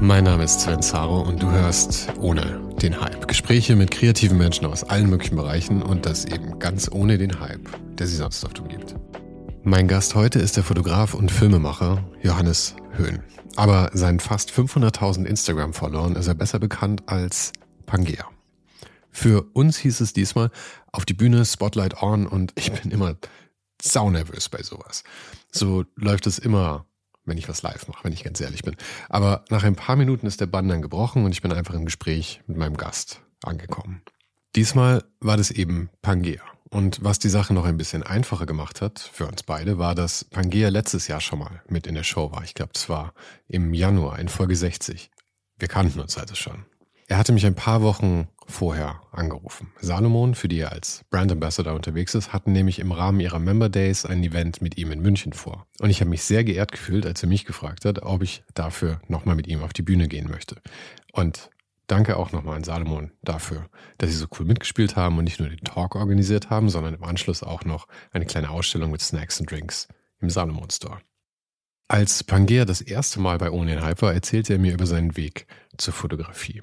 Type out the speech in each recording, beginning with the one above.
Mein Name ist Sven Zaro und du hörst ohne den Hype. Gespräche mit kreativen Menschen aus allen möglichen Bereichen und das eben ganz ohne den Hype, der sie sonst oft umgibt. Mein Gast heute ist der Fotograf und Filmemacher Johannes Höhn. Aber seinen fast 500.000 Instagram-Followern ist er besser bekannt als Pangea. Für uns hieß es diesmal auf die Bühne Spotlight on und ich bin immer saunervös bei sowas. So läuft es immer wenn ich was live mache, wenn ich ganz ehrlich bin. Aber nach ein paar Minuten ist der Bann dann gebrochen und ich bin einfach im Gespräch mit meinem Gast angekommen. Diesmal war das eben Pangea. Und was die Sache noch ein bisschen einfacher gemacht hat für uns beide, war, dass Pangea letztes Jahr schon mal mit in der Show war. Ich glaube, es war im Januar in Folge 60. Wir kannten uns also schon. Er hatte mich ein paar Wochen vorher angerufen. Salomon, für die er als Brand Ambassador unterwegs ist, hatten nämlich im Rahmen ihrer Member Days ein Event mit ihm in München vor. Und ich habe mich sehr geehrt gefühlt, als er mich gefragt hat, ob ich dafür nochmal mit ihm auf die Bühne gehen möchte. Und danke auch nochmal an Salomon dafür, dass sie so cool mitgespielt haben und nicht nur den Talk organisiert haben, sondern im Anschluss auch noch eine kleine Ausstellung mit Snacks und Drinks im Salomon Store. Als Pangea das erste Mal bei Ohne Hyper erzählte er mir über seinen Weg zur Fotografie.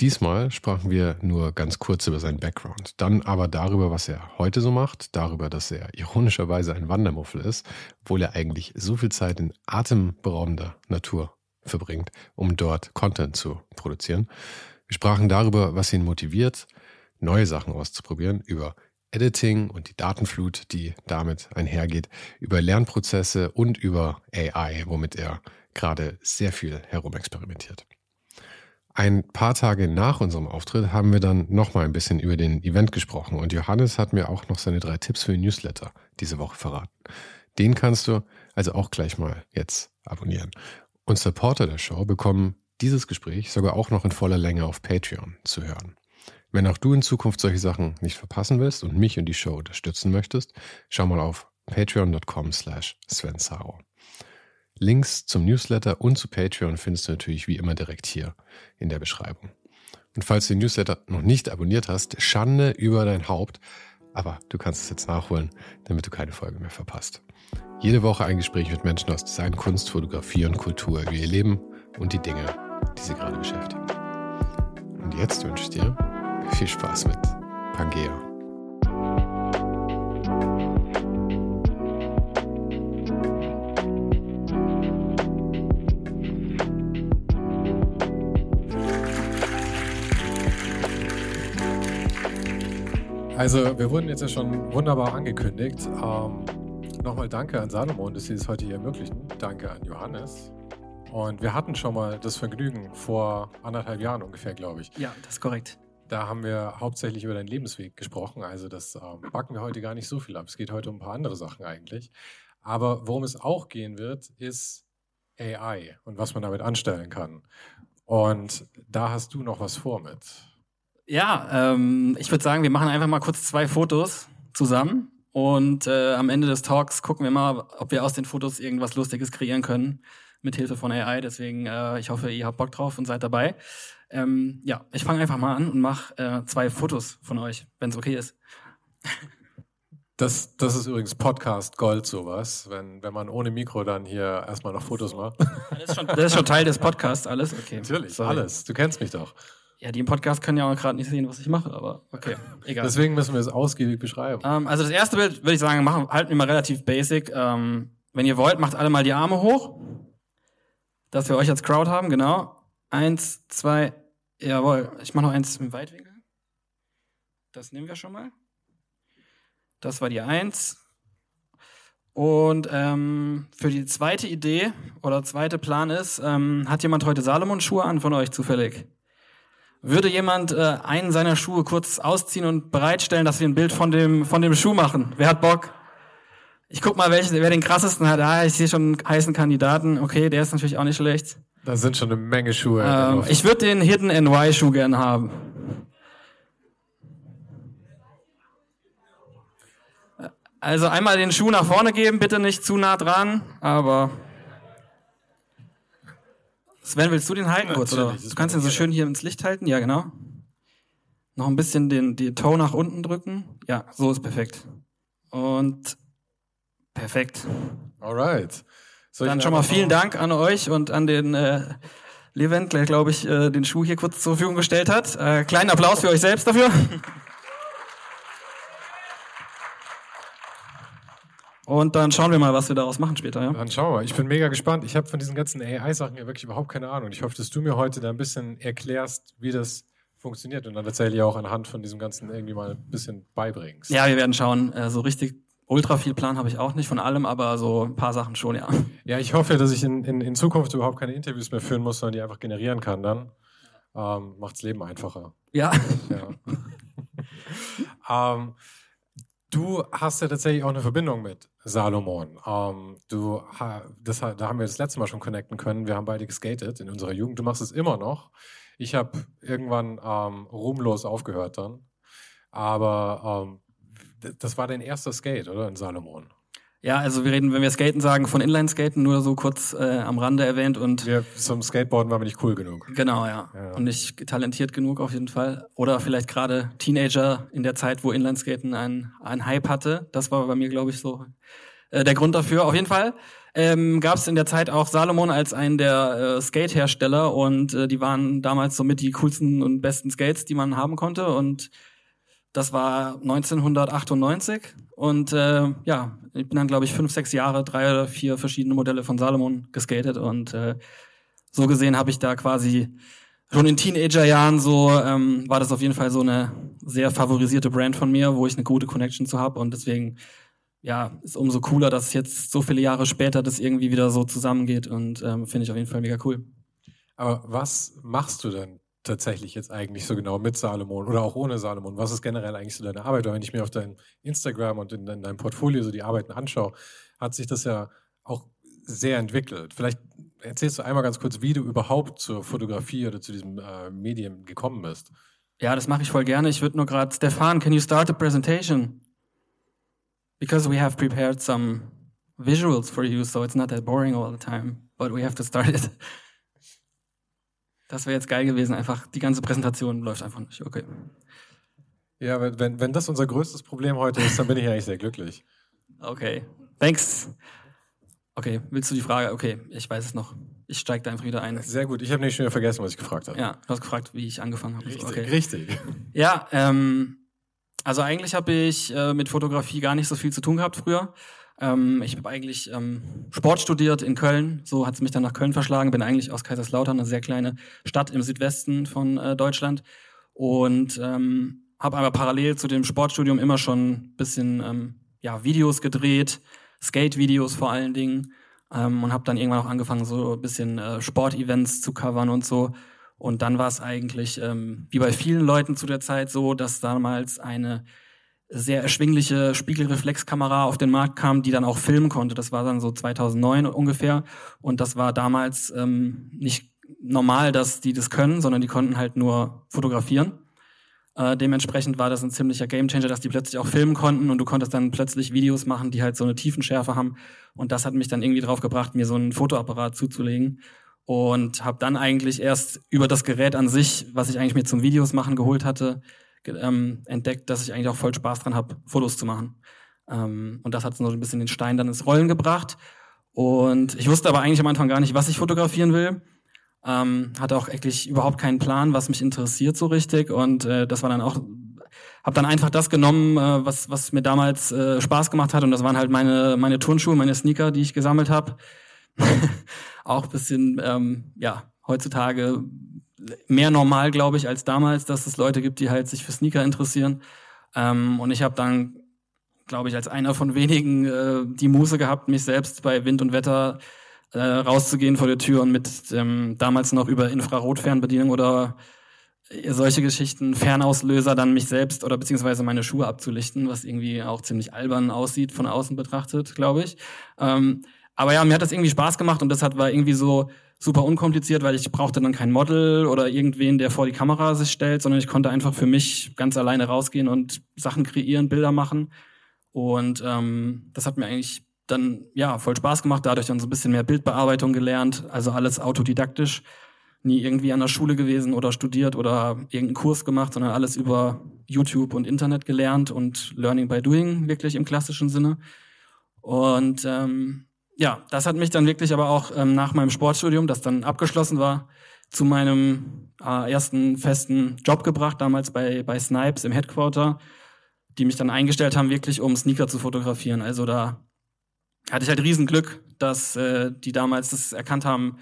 Diesmal sprachen wir nur ganz kurz über seinen Background, dann aber darüber, was er heute so macht, darüber, dass er ironischerweise ein Wandermuffel ist, obwohl er eigentlich so viel Zeit in atemberaubender Natur verbringt, um dort Content zu produzieren. Wir sprachen darüber, was ihn motiviert, neue Sachen auszuprobieren, über Editing und die Datenflut, die damit einhergeht, über Lernprozesse und über AI, womit er gerade sehr viel herumexperimentiert. Ein paar Tage nach unserem Auftritt haben wir dann nochmal ein bisschen über den Event gesprochen und Johannes hat mir auch noch seine drei Tipps für den Newsletter diese Woche verraten. Den kannst du also auch gleich mal jetzt abonnieren. Und Supporter der Show bekommen dieses Gespräch sogar auch noch in voller Länge auf Patreon zu hören. Wenn auch du in Zukunft solche Sachen nicht verpassen willst und mich und die Show unterstützen möchtest, schau mal auf patreon.com slash Sven Links zum Newsletter und zu Patreon findest du natürlich wie immer direkt hier in der Beschreibung. Und falls du den Newsletter noch nicht abonniert hast, Schande über dein Haupt, aber du kannst es jetzt nachholen, damit du keine Folge mehr verpasst. Jede Woche ein Gespräch mit Menschen aus Design, Kunst, Fotografie und Kultur über ihr Leben und die Dinge, die sie gerade beschäftigen. Und jetzt wünsche ich dir viel Spaß mit Pangea. Also, wir wurden jetzt ja schon wunderbar angekündigt. Ähm, Nochmal danke an Salomon, dass Sie es heute hier ermöglichen. Danke an Johannes. Und wir hatten schon mal das Vergnügen vor anderthalb Jahren ungefähr, glaube ich. Ja, das ist korrekt. Da haben wir hauptsächlich über deinen Lebensweg gesprochen. Also das ähm, backen wir heute gar nicht so viel ab. Es geht heute um ein paar andere Sachen eigentlich. Aber worum es auch gehen wird, ist AI und was man damit anstellen kann. Und da hast du noch was vor mit. Ja, ähm, ich würde sagen, wir machen einfach mal kurz zwei Fotos zusammen und äh, am Ende des Talks gucken wir mal, ob wir aus den Fotos irgendwas Lustiges kreieren können mit Hilfe von AI. Deswegen, äh, ich hoffe, ihr habt Bock drauf und seid dabei. Ähm, ja, ich fange einfach mal an und mache äh, zwei Fotos von euch, wenn es okay ist. Das, das ist übrigens Podcast Gold sowas, wenn, wenn man ohne Mikro dann hier erstmal noch Fotos macht. Das ist schon, das ist schon Teil des Podcasts, alles? Okay. Natürlich, Sorry. alles. Du kennst mich doch. Ja, die im Podcast können ja auch gerade nicht sehen, was ich mache, aber okay, egal. Deswegen müssen wir es ausgiebig beschreiben. Ähm, also das erste Bild würde ich sagen, machen, halten wir mal relativ basic. Ähm, wenn ihr wollt, macht alle mal die Arme hoch, dass wir euch als Crowd haben, genau. Eins, zwei, jawohl. Ich mache noch eins im Weitwinkel. Das nehmen wir schon mal. Das war die Eins. Und ähm, für die zweite Idee oder zweite Plan ist, ähm, hat jemand heute Salomon-Schuhe an von euch zufällig? Würde jemand äh, einen seiner Schuhe kurz ausziehen und bereitstellen, dass wir ein Bild von dem, von dem Schuh machen? Wer hat Bock? Ich guck mal, welchen, wer den krassesten hat. Ah, ich sehe schon einen heißen Kandidaten. Okay, der ist natürlich auch nicht schlecht. Da sind schon eine Menge Schuhe. Ähm, ich würde den Hidden NY Schuh gern haben. Also einmal den Schuh nach vorne geben, bitte nicht zu nah dran, aber Sven, willst du den halten kurz? Oder? Du kannst ihn so schön hier ins Licht halten, ja genau. Noch ein bisschen den die Toe nach unten drücken. Ja, so ist perfekt. Und perfekt. Alright. Soll Dann schon mal vielen Dank an euch und an den äh, Levent, der glaube ich äh, den Schuh hier kurz zur Verfügung gestellt hat. Äh, kleinen Applaus für euch selbst dafür. Und dann schauen wir mal, was wir daraus machen später. Ja? Dann schauen wir. Ich bin mega gespannt. Ich habe von diesen ganzen AI-Sachen ja wirklich überhaupt keine Ahnung. Ich hoffe, dass du mir heute da ein bisschen erklärst, wie das funktioniert und dann tatsächlich auch anhand von diesem Ganzen irgendwie mal ein bisschen beibringst. Ja, wir werden schauen. Äh, so richtig ultra viel Plan habe ich auch nicht von allem, aber so ein paar Sachen schon, ja. Ja, ich hoffe, dass ich in, in, in Zukunft überhaupt keine Interviews mehr führen muss, sondern die einfach generieren kann dann. Ähm, macht's Leben einfacher. Ja. ja. ähm, Du hast ja tatsächlich auch eine Verbindung mit Salomon. Ähm, du, das, da haben wir das letzte Mal schon connecten können. Wir haben beide geskatet in unserer Jugend. Du machst es immer noch. Ich habe irgendwann ähm, ruhmlos aufgehört dann. Aber ähm, das war dein erster Skate, oder? In Salomon. Ja, also wir reden, wenn wir Skaten sagen, von Inline-Skaten, nur so kurz äh, am Rande erwähnt und. Wir zum Skateboarden waren wir nicht cool genug. Genau, ja. ja. Und nicht talentiert genug auf jeden Fall. Oder vielleicht gerade Teenager in der Zeit, wo Inline-Skaten ein, ein Hype hatte. Das war bei mir, glaube ich, so äh, der Grund dafür. Auf jeden Fall ähm, gab es in der Zeit auch Salomon als einen der äh, Skate-Hersteller und äh, die waren damals somit die coolsten und besten Skates, die man haben konnte und das war 1998 und äh, ja, ich bin dann glaube ich fünf, sechs Jahre, drei oder vier verschiedene Modelle von Salomon geskatet und äh, so gesehen habe ich da quasi schon in Teenagerjahren so ähm, war das auf jeden Fall so eine sehr favorisierte Brand von mir, wo ich eine gute Connection zu habe und deswegen ja ist umso cooler, dass jetzt so viele Jahre später das irgendwie wieder so zusammengeht und ähm, finde ich auf jeden Fall mega cool. Aber was machst du denn tatsächlich jetzt eigentlich so genau mit Salomon oder auch ohne Salomon? Was ist generell eigentlich so deine Arbeit? Wenn ich mir auf dein Instagram und in, in deinem Portfolio so die Arbeiten anschaue, hat sich das ja auch sehr entwickelt. Vielleicht erzählst du einmal ganz kurz, wie du überhaupt zur Fotografie oder zu diesem äh, Medium gekommen bist. Ja, das mache ich voll gerne. Ich würde nur gerade, Stefan, can you start the presentation? Because we have prepared some visuals for you, so it's not that boring all the time, but we have to start it. Das wäre jetzt geil gewesen, einfach die ganze Präsentation läuft einfach nicht. Okay. Ja, wenn, wenn das unser größtes Problem heute ist, dann bin ich eigentlich sehr glücklich. Okay. Thanks. Okay, willst du die Frage? Okay, ich weiß es noch. Ich steige da einfach wieder ein. Sehr gut. Ich habe nicht schon wieder vergessen, was ich gefragt habe. Ja, du hast gefragt, wie ich angefangen habe. Richtig, okay. richtig. Ja, ähm, also eigentlich habe ich äh, mit Fotografie gar nicht so viel zu tun gehabt früher. Ähm, ich habe eigentlich ähm, Sport studiert in Köln, so hat es mich dann nach Köln verschlagen, bin eigentlich aus Kaiserslautern, eine sehr kleine Stadt im Südwesten von äh, Deutschland. Und ähm, habe aber parallel zu dem Sportstudium immer schon ein bisschen ähm, ja, Videos gedreht, Skate-Videos vor allen Dingen. Ähm, und habe dann irgendwann auch angefangen, so ein bisschen äh, Sportevents zu covern und so. Und dann war es eigentlich, ähm, wie bei vielen Leuten zu der Zeit so, dass damals eine sehr erschwingliche Spiegelreflexkamera auf den Markt kam, die dann auch filmen konnte. Das war dann so 2009 ungefähr. Und das war damals ähm, nicht normal, dass die das können, sondern die konnten halt nur fotografieren. Äh, dementsprechend war das ein ziemlicher Gamechanger, dass die plötzlich auch filmen konnten und du konntest dann plötzlich Videos machen, die halt so eine Tiefenschärfe haben. Und das hat mich dann irgendwie drauf gebracht, mir so einen Fotoapparat zuzulegen. Und habe dann eigentlich erst über das Gerät an sich, was ich eigentlich mir zum Videos machen geholt hatte, ähm, entdeckt, dass ich eigentlich auch voll Spaß dran habe, Fotos zu machen. Ähm, und das hat so ein bisschen den Stein dann ins Rollen gebracht. Und ich wusste aber eigentlich am Anfang gar nicht, was ich fotografieren will. Ähm, hatte auch eigentlich überhaupt keinen Plan, was mich interessiert so richtig. Und äh, das war dann auch, habe dann einfach das genommen, äh, was, was mir damals äh, Spaß gemacht hat. Und das waren halt meine, meine Turnschuhe, meine Sneaker, die ich gesammelt habe. auch bisschen, ähm, ja, heutzutage mehr normal, glaube ich, als damals, dass es Leute gibt, die halt sich für Sneaker interessieren. Ähm, und ich habe dann, glaube ich, als einer von wenigen äh, die Muße gehabt, mich selbst bei Wind und Wetter äh, rauszugehen vor der Tür und mit ähm, damals noch über Infrarotfernbedienung oder äh, solche Geschichten, Fernauslöser, dann mich selbst oder beziehungsweise meine Schuhe abzulichten, was irgendwie auch ziemlich albern aussieht von außen betrachtet, glaube ich. Ähm, aber ja, mir hat das irgendwie Spaß gemacht und das hat war irgendwie so super unkompliziert, weil ich brauchte dann kein Model oder irgendwen, der vor die Kamera sich stellt, sondern ich konnte einfach für mich ganz alleine rausgehen und Sachen kreieren, Bilder machen. Und ähm, das hat mir eigentlich dann ja voll Spaß gemacht, dadurch dann so ein bisschen mehr Bildbearbeitung gelernt, also alles autodidaktisch, nie irgendwie an der Schule gewesen oder studiert oder irgendeinen Kurs gemacht, sondern alles über YouTube und Internet gelernt und Learning by Doing wirklich im klassischen Sinne. Und ähm, ja, das hat mich dann wirklich aber auch ähm, nach meinem Sportstudium, das dann abgeschlossen war, zu meinem äh, ersten festen Job gebracht, damals bei, bei Snipes im Headquarter, die mich dann eingestellt haben, wirklich um Sneaker zu fotografieren. Also da hatte ich halt Riesenglück, dass äh, die damals das erkannt haben,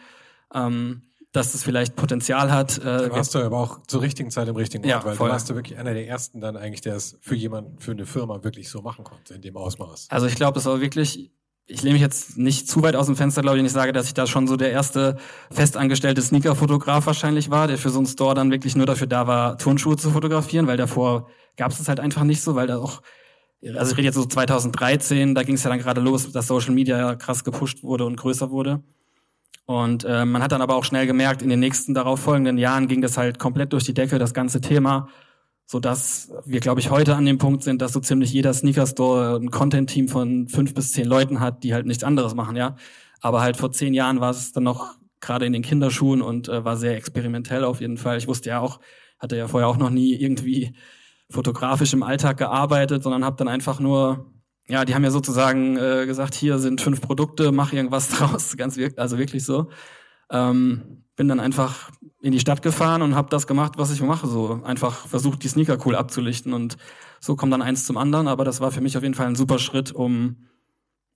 ähm, dass das vielleicht Potenzial hat. Äh, da warst du aber auch zur richtigen Zeit im richtigen Ort, ja, weil voll. du warst du wirklich einer der ersten dann eigentlich, der es für jemanden, für eine Firma wirklich so machen konnte, in dem Ausmaß. Also ich glaube, das war wirklich ich lehne mich jetzt nicht zu weit aus dem Fenster, glaube ich, und ich sage, dass ich da schon so der erste festangestellte Sneaker-Fotograf wahrscheinlich war, der für so einen Store dann wirklich nur dafür da war, Turnschuhe zu fotografieren, weil davor gab es das halt einfach nicht so, weil da auch, also ich rede jetzt so 2013, da ging es ja dann gerade los, dass Social Media krass gepusht wurde und größer wurde. Und äh, man hat dann aber auch schnell gemerkt, in den nächsten darauf folgenden Jahren ging das halt komplett durch die Decke, das ganze Thema so dass wir, glaube ich, heute an dem Punkt sind, dass so ziemlich jeder Sneaker-Store ein Content-Team von fünf bis zehn Leuten hat, die halt nichts anderes machen, ja. Aber halt vor zehn Jahren war es dann noch gerade in den Kinderschuhen und äh, war sehr experimentell auf jeden Fall. Ich wusste ja auch, hatte ja vorher auch noch nie irgendwie fotografisch im Alltag gearbeitet, sondern habe dann einfach nur, ja, die haben ja sozusagen äh, gesagt, hier sind fünf Produkte, mach irgendwas draus, ganz wirklich, also wirklich so. Ähm, bin dann einfach in die Stadt gefahren und habe das gemacht, was ich mache. So einfach versucht, die Sneaker cool abzulichten und so kommt dann eins zum anderen. Aber das war für mich auf jeden Fall ein super Schritt, um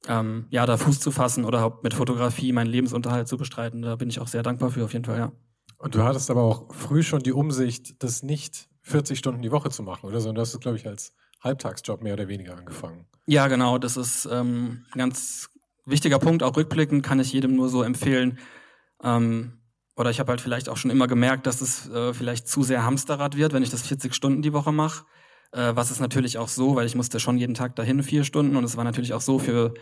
ähm, ja da Fuß zu fassen oder mit Fotografie meinen Lebensunterhalt zu bestreiten. Da bin ich auch sehr dankbar für auf jeden Fall. Ja. Und du hattest aber auch früh schon die Umsicht, das nicht 40 Stunden die Woche zu machen, oder? Sondern du hast es, glaube ich, als Halbtagsjob mehr oder weniger angefangen. Ja, genau. Das ist ähm, ein ganz wichtiger Punkt. Auch rückblickend kann ich jedem nur so empfehlen. Ähm, oder ich habe halt vielleicht auch schon immer gemerkt, dass es äh, vielleicht zu sehr Hamsterrad wird, wenn ich das 40 Stunden die Woche mache. Äh, was ist natürlich auch so, weil ich musste schon jeden Tag dahin vier Stunden und es war natürlich auch so für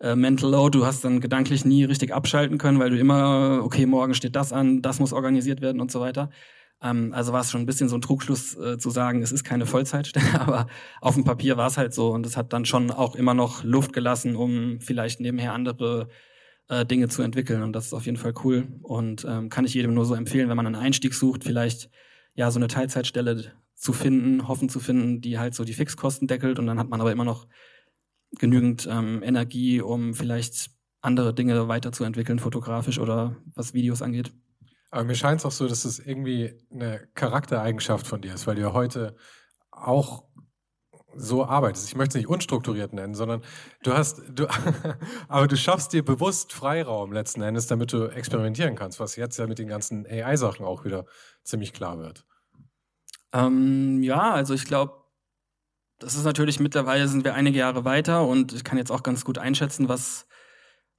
äh, Mental Load. Du hast dann gedanklich nie richtig abschalten können, weil du immer, okay, morgen steht das an, das muss organisiert werden und so weiter. Ähm, also war es schon ein bisschen so ein Trugschluss äh, zu sagen, es ist keine Vollzeitstelle, aber auf dem Papier war es halt so und es hat dann schon auch immer noch Luft gelassen, um vielleicht nebenher andere äh, Dinge zu entwickeln. Und das ist auf jeden Fall cool und ähm, kann ich jedem nur so empfehlen, wenn man einen Einstieg sucht, vielleicht ja so eine Teilzeitstelle zu finden, hoffen zu finden, die halt so die Fixkosten deckelt und dann hat man aber immer noch genügend ähm, Energie, um vielleicht andere Dinge weiterzuentwickeln, fotografisch oder was Videos angeht. Aber mir scheint es auch so, dass es irgendwie eine Charaktereigenschaft von dir ist, weil du ja heute auch so arbeitest. Ich möchte es nicht unstrukturiert nennen, sondern du hast, du, aber du schaffst dir bewusst Freiraum letzten Endes, damit du experimentieren kannst, was jetzt ja mit den ganzen AI-Sachen auch wieder ziemlich klar wird. Ähm, ja, also ich glaube, das ist natürlich mittlerweile sind wir einige Jahre weiter und ich kann jetzt auch ganz gut einschätzen, was,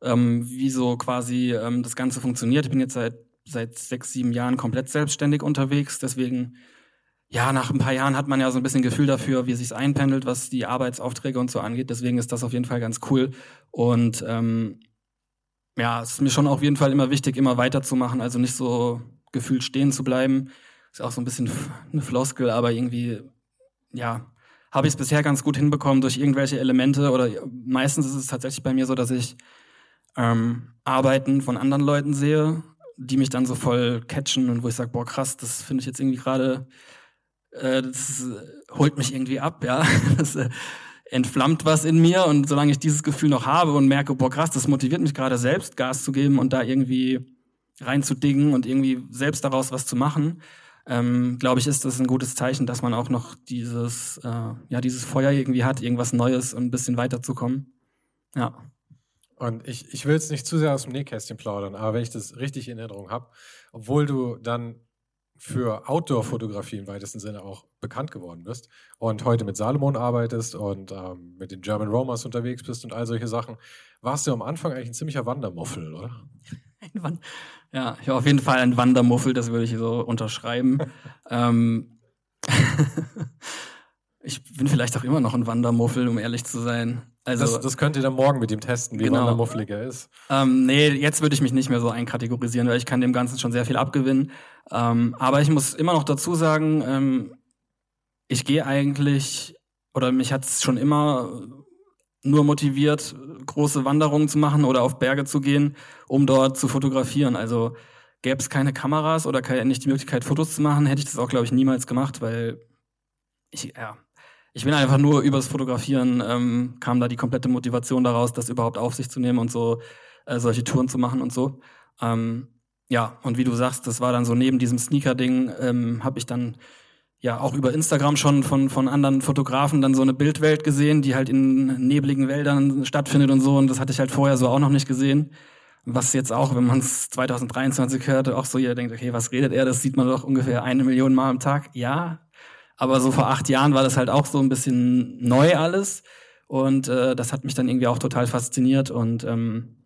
ähm, wie so quasi ähm, das Ganze funktioniert. Ich bin jetzt seit seit sechs, sieben Jahren komplett selbstständig unterwegs, deswegen ja, nach ein paar Jahren hat man ja so ein bisschen Gefühl dafür, wie sich's einpendelt, was die Arbeitsaufträge und so angeht. Deswegen ist das auf jeden Fall ganz cool. Und ähm, ja, es ist mir schon auf jeden Fall immer wichtig, immer weiterzumachen, also nicht so gefühlt stehen zu bleiben. Ist auch so ein bisschen eine Floskel, aber irgendwie, ja, habe ich es bisher ganz gut hinbekommen durch irgendwelche Elemente oder meistens ist es tatsächlich bei mir so, dass ich ähm, Arbeiten von anderen Leuten sehe, die mich dann so voll catchen und wo ich sage, boah krass, das finde ich jetzt irgendwie gerade äh, das äh, holt mich irgendwie ab, ja. Das, äh, entflammt was in mir und solange ich dieses Gefühl noch habe und merke, boah krass, das motiviert mich gerade selbst Gas zu geben und da irgendwie reinzudingen und irgendwie selbst daraus was zu machen, ähm, glaube ich, ist das ein gutes Zeichen, dass man auch noch dieses, äh, ja, dieses Feuer irgendwie hat, irgendwas Neues und ein bisschen weiterzukommen. Ja. Und ich, ich will jetzt nicht zu sehr aus dem Nähkästchen plaudern, aber wenn ich das richtig in Erinnerung habe, obwohl du dann für Outdoor-Fotografie im weitesten Sinne auch bekannt geworden bist und heute mit Salomon arbeitest und ähm, mit den German Romans unterwegs bist und all solche Sachen, warst du am Anfang eigentlich ein ziemlicher Wandermuffel, oder? ja, ich war auf jeden Fall ein Wandermuffel, das würde ich so unterschreiben. ähm, ich bin vielleicht auch immer noch ein Wandermuffel, um ehrlich zu sein. Also, das, das könnt ihr dann morgen mit ihm testen, wie genau. wandermuffelig er ist. Ähm, nee, jetzt würde ich mich nicht mehr so einkategorisieren, weil ich kann dem Ganzen schon sehr viel abgewinnen. Ähm, aber ich muss immer noch dazu sagen, ähm, ich gehe eigentlich, oder mich hat es schon immer nur motiviert, große Wanderungen zu machen oder auf Berge zu gehen, um dort zu fotografieren. Also gäbe es keine Kameras oder keine, nicht die Möglichkeit, Fotos zu machen, hätte ich das auch, glaube ich, niemals gemacht, weil ich, ja, ich bin einfach nur übers Fotografieren, ähm, kam da die komplette Motivation daraus, das überhaupt auf sich zu nehmen und so äh, solche Touren zu machen und so. Ähm, ja, und wie du sagst, das war dann so neben diesem Sneaker-Ding, ähm, habe ich dann ja auch über Instagram schon von, von anderen Fotografen dann so eine Bildwelt gesehen, die halt in nebligen Wäldern stattfindet und so. Und das hatte ich halt vorher so auch noch nicht gesehen. Was jetzt auch, wenn man es 2023 hört, auch so jeder denkt, okay, was redet er? Das sieht man doch ungefähr eine Million Mal am Tag. Ja, aber so vor acht Jahren war das halt auch so ein bisschen neu alles. Und äh, das hat mich dann irgendwie auch total fasziniert und ähm,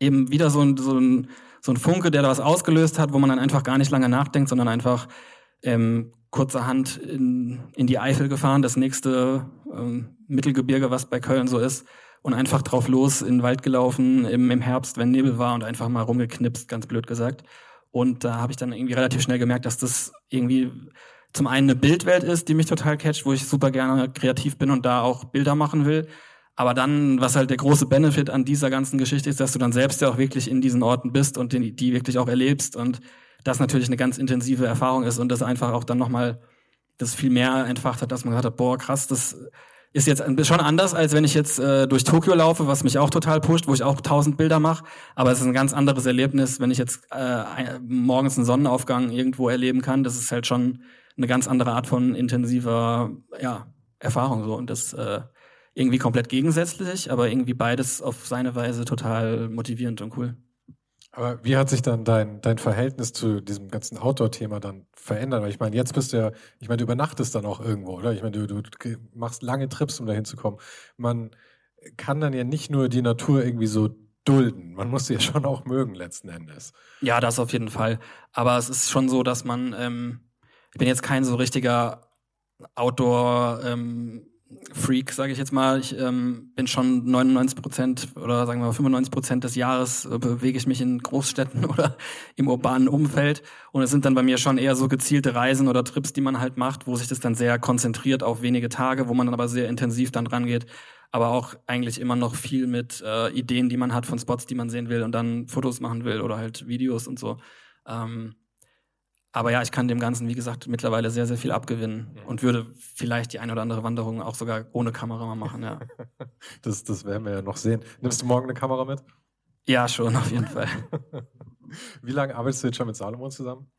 eben wieder so ein, so, ein, so ein Funke, der da was ausgelöst hat, wo man dann einfach gar nicht lange nachdenkt, sondern einfach ähm, kurzerhand in, in die Eifel gefahren, das nächste ähm, Mittelgebirge, was bei Köln so ist, und einfach drauf los in den Wald gelaufen im, im Herbst, wenn Nebel war und einfach mal rumgeknipst, ganz blöd gesagt. Und da habe ich dann irgendwie relativ schnell gemerkt, dass das irgendwie zum einen eine Bildwelt ist, die mich total catcht, wo ich super gerne kreativ bin und da auch Bilder machen will. Aber dann, was halt der große Benefit an dieser ganzen Geschichte ist, dass du dann selbst ja auch wirklich in diesen Orten bist und die, die wirklich auch erlebst und das natürlich eine ganz intensive Erfahrung ist und das einfach auch dann nochmal das viel mehr entfacht hat, dass man gesagt hat, boah, krass, das ist jetzt schon anders, als wenn ich jetzt äh, durch Tokio laufe, was mich auch total pusht, wo ich auch tausend Bilder mache. Aber es ist ein ganz anderes Erlebnis, wenn ich jetzt äh, morgens einen Sonnenaufgang irgendwo erleben kann. Das ist halt schon eine ganz andere Art von intensiver ja, Erfahrung so und das äh, irgendwie komplett gegensätzlich, aber irgendwie beides auf seine Weise total motivierend und cool. Aber wie hat sich dann dein, dein Verhältnis zu diesem ganzen Outdoor-Thema dann verändert? Weil ich meine, jetzt bist du ja, ich meine, du übernachtest dann auch irgendwo, oder? Ich meine, du, du machst lange Trips, um da hinzukommen. Man kann dann ja nicht nur die Natur irgendwie so dulden. Man muss sie ja schon auch mögen, letzten Endes. Ja, das auf jeden Fall. Aber es ist schon so, dass man ähm, ich bin jetzt kein so richtiger Outdoor ähm, Freak, sage ich jetzt mal. Ich ähm, bin schon 99 Prozent oder sagen wir mal 95 Prozent des Jahres äh, bewege ich mich in Großstädten oder im urbanen Umfeld. Und es sind dann bei mir schon eher so gezielte Reisen oder Trips, die man halt macht, wo sich das dann sehr konzentriert auf wenige Tage, wo man dann aber sehr intensiv dann rangeht. Aber auch eigentlich immer noch viel mit äh, Ideen, die man hat von Spots, die man sehen will und dann Fotos machen will oder halt Videos und so. Ähm, aber ja, ich kann dem Ganzen, wie gesagt, mittlerweile sehr, sehr viel abgewinnen und würde vielleicht die eine oder andere Wanderung auch sogar ohne Kamera mal machen, ja. das, das werden wir ja noch sehen. Nimmst du morgen eine Kamera mit? Ja, schon, auf jeden Fall. wie lange arbeitest du jetzt schon mit Salomon zusammen?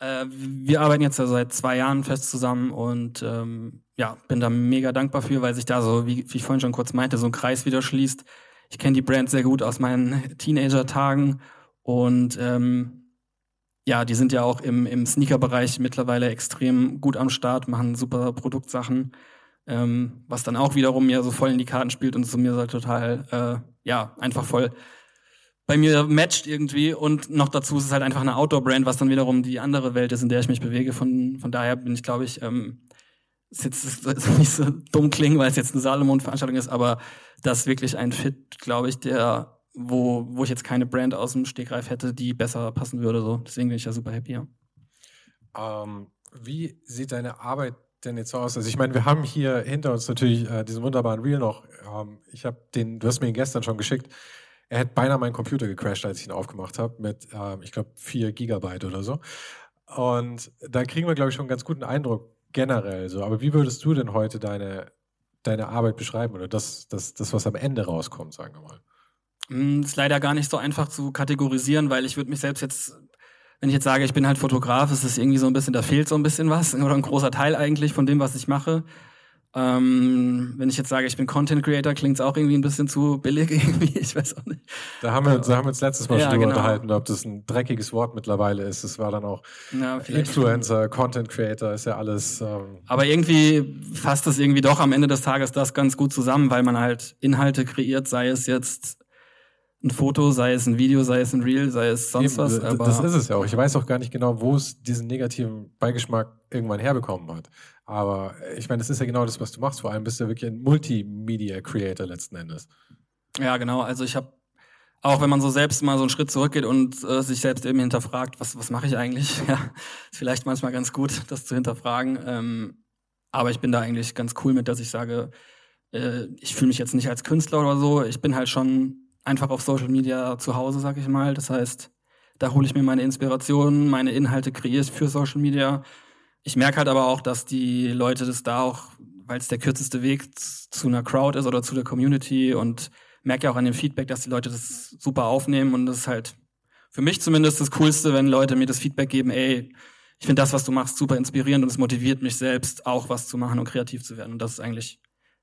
Äh, wir arbeiten jetzt ja seit zwei Jahren fest zusammen und ähm, ja, bin da mega dankbar für, weil sich da so, wie, wie ich vorhin schon kurz meinte, so ein Kreis wieder schließt. Ich kenne die Brand sehr gut aus meinen Teenager-Tagen und ähm, ja, die sind ja auch im, im Sneaker-Bereich mittlerweile extrem gut am Start, machen super Produktsachen, ähm, was dann auch wiederum mir so voll in die Karten spielt und zu mir halt total, äh, ja, einfach voll bei mir matcht irgendwie und noch dazu ist es halt einfach eine Outdoor-Brand, was dann wiederum die andere Welt ist, in der ich mich bewege. Von, von daher bin ich, glaube ich, ähm, ist jetzt ist nicht so dumm klingen, weil es jetzt eine Salomon-Veranstaltung ist, aber das ist wirklich ein Fit, glaube ich, der wo, wo ich jetzt keine Brand aus dem Stegreif hätte, die besser passen würde. So. Deswegen bin ich ja super happy. Ja. Ähm, wie sieht deine Arbeit denn jetzt so aus? Also ich meine, wir haben hier hinter uns natürlich äh, diesen wunderbaren Reel noch. Ähm, ich habe den, du hast mir ihn gestern schon geschickt. Er hätte beinahe meinen Computer gecrashed, als ich ihn aufgemacht habe, mit, ähm, ich glaube, vier Gigabyte oder so. Und da kriegen wir, glaube ich, schon einen ganz guten Eindruck generell so. Aber wie würdest du denn heute deine deine Arbeit beschreiben oder das, das, das, was am Ende rauskommt, sagen wir mal? Mm, ist leider gar nicht so einfach zu kategorisieren, weil ich würde mich selbst jetzt, wenn ich jetzt sage, ich bin halt Fotograf, ist es irgendwie so ein bisschen, da fehlt so ein bisschen was oder ein großer Teil eigentlich von dem, was ich mache. Ähm, wenn ich jetzt sage, ich bin Content Creator, klingt es auch irgendwie ein bisschen zu billig irgendwie. Ich weiß auch nicht. Da haben wir, da haben wir uns letztes Mal ja, schon drüber genau. unterhalten, ob das ein dreckiges Wort mittlerweile ist. Es war dann auch ja, Influencer, Content Creator, ist ja alles. Ähm Aber irgendwie fasst das irgendwie doch am Ende des Tages das ganz gut zusammen, weil man halt Inhalte kreiert, sei es jetzt ein Foto, sei es ein Video, sei es ein Reel, sei es sonst Eben, was. Aber das ist es ja auch. Ich weiß auch gar nicht genau, wo es diesen negativen Beigeschmack irgendwann herbekommen hat. Aber äh, ich meine, das ist ja genau das, was du machst. Vor allem bist du ja wirklich ein Multimedia-Creator letzten Endes. Ja, genau. Also ich habe auch wenn man so selbst mal so einen Schritt zurückgeht und äh, sich selbst eben hinterfragt, was, was mache ich eigentlich? Ja, ist vielleicht manchmal ganz gut, das zu hinterfragen. Ähm, aber ich bin da eigentlich ganz cool mit, dass ich sage, äh, ich fühle mich jetzt nicht als Künstler oder so. Ich bin halt schon einfach auf Social Media zu Hause, sag ich mal. Das heißt, da hole ich mir meine Inspirationen, meine Inhalte kreiere für Social Media ich merke halt aber auch, dass die Leute das da auch, weil es der kürzeste Weg zu einer Crowd ist oder zu der Community und merke ja auch an dem Feedback, dass die Leute das super aufnehmen und das ist halt für mich zumindest das Coolste, wenn Leute mir das Feedback geben, ey, ich finde das, was du machst, super inspirierend und es motiviert mich selbst, auch was zu machen und kreativ zu werden. Und das ist eigentlich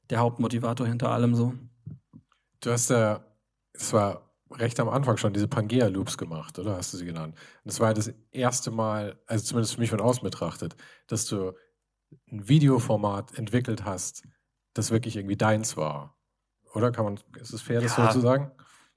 der Hauptmotivator hinter allem so. Du hast ja, es war recht am Anfang schon diese Pangea-Loops gemacht, oder hast du sie genannt? Und das war das erste Mal, also zumindest für mich von außen betrachtet, dass du ein Videoformat entwickelt hast, das wirklich irgendwie deins war. Oder kann man, ist es fair, das so zu sagen?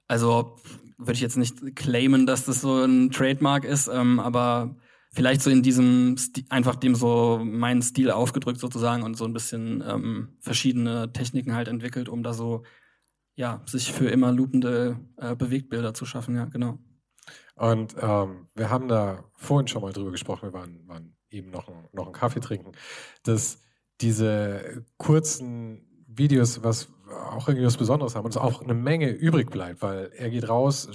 Also würde ich jetzt nicht claimen, dass das so ein Trademark ist, ähm, aber vielleicht so in diesem Stil, einfach dem so meinen Stil aufgedrückt sozusagen und so ein bisschen ähm, verschiedene Techniken halt entwickelt, um da so ja, sich für immer loopende äh, Bewegtbilder zu schaffen, ja, genau. Und ähm, wir haben da vorhin schon mal drüber gesprochen, wir waren, waren eben noch, ein, noch einen Kaffee trinken, dass diese kurzen Videos, was auch irgendwie was Besonderes haben und es auch eine Menge übrig bleibt, weil er geht raus,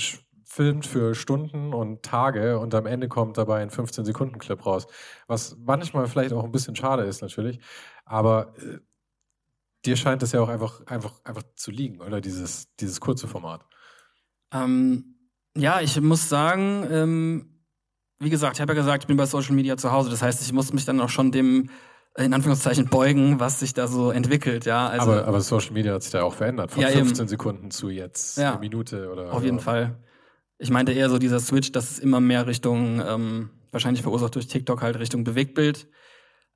filmt für Stunden und Tage und am Ende kommt dabei ein 15-Sekunden-Clip raus, was manchmal vielleicht auch ein bisschen schade ist natürlich, aber äh, dir scheint das ja auch einfach, einfach, einfach zu liegen, oder? Dieses, dieses kurze Format. Ähm, ja, ich muss sagen, ähm, wie gesagt, ich habe ja gesagt, ich bin bei Social Media zu Hause. Das heißt, ich muss mich dann auch schon dem in Anführungszeichen beugen, was sich da so entwickelt, ja. Also, aber, aber Social Media hat sich da auch verändert, von ja, 15 eben. Sekunden zu jetzt ja, eine Minute oder. Auf jeden oder. Fall. Ich meinte eher so dieser Switch, dass es immer mehr Richtung, ähm, wahrscheinlich verursacht durch TikTok halt Richtung Bewegtbild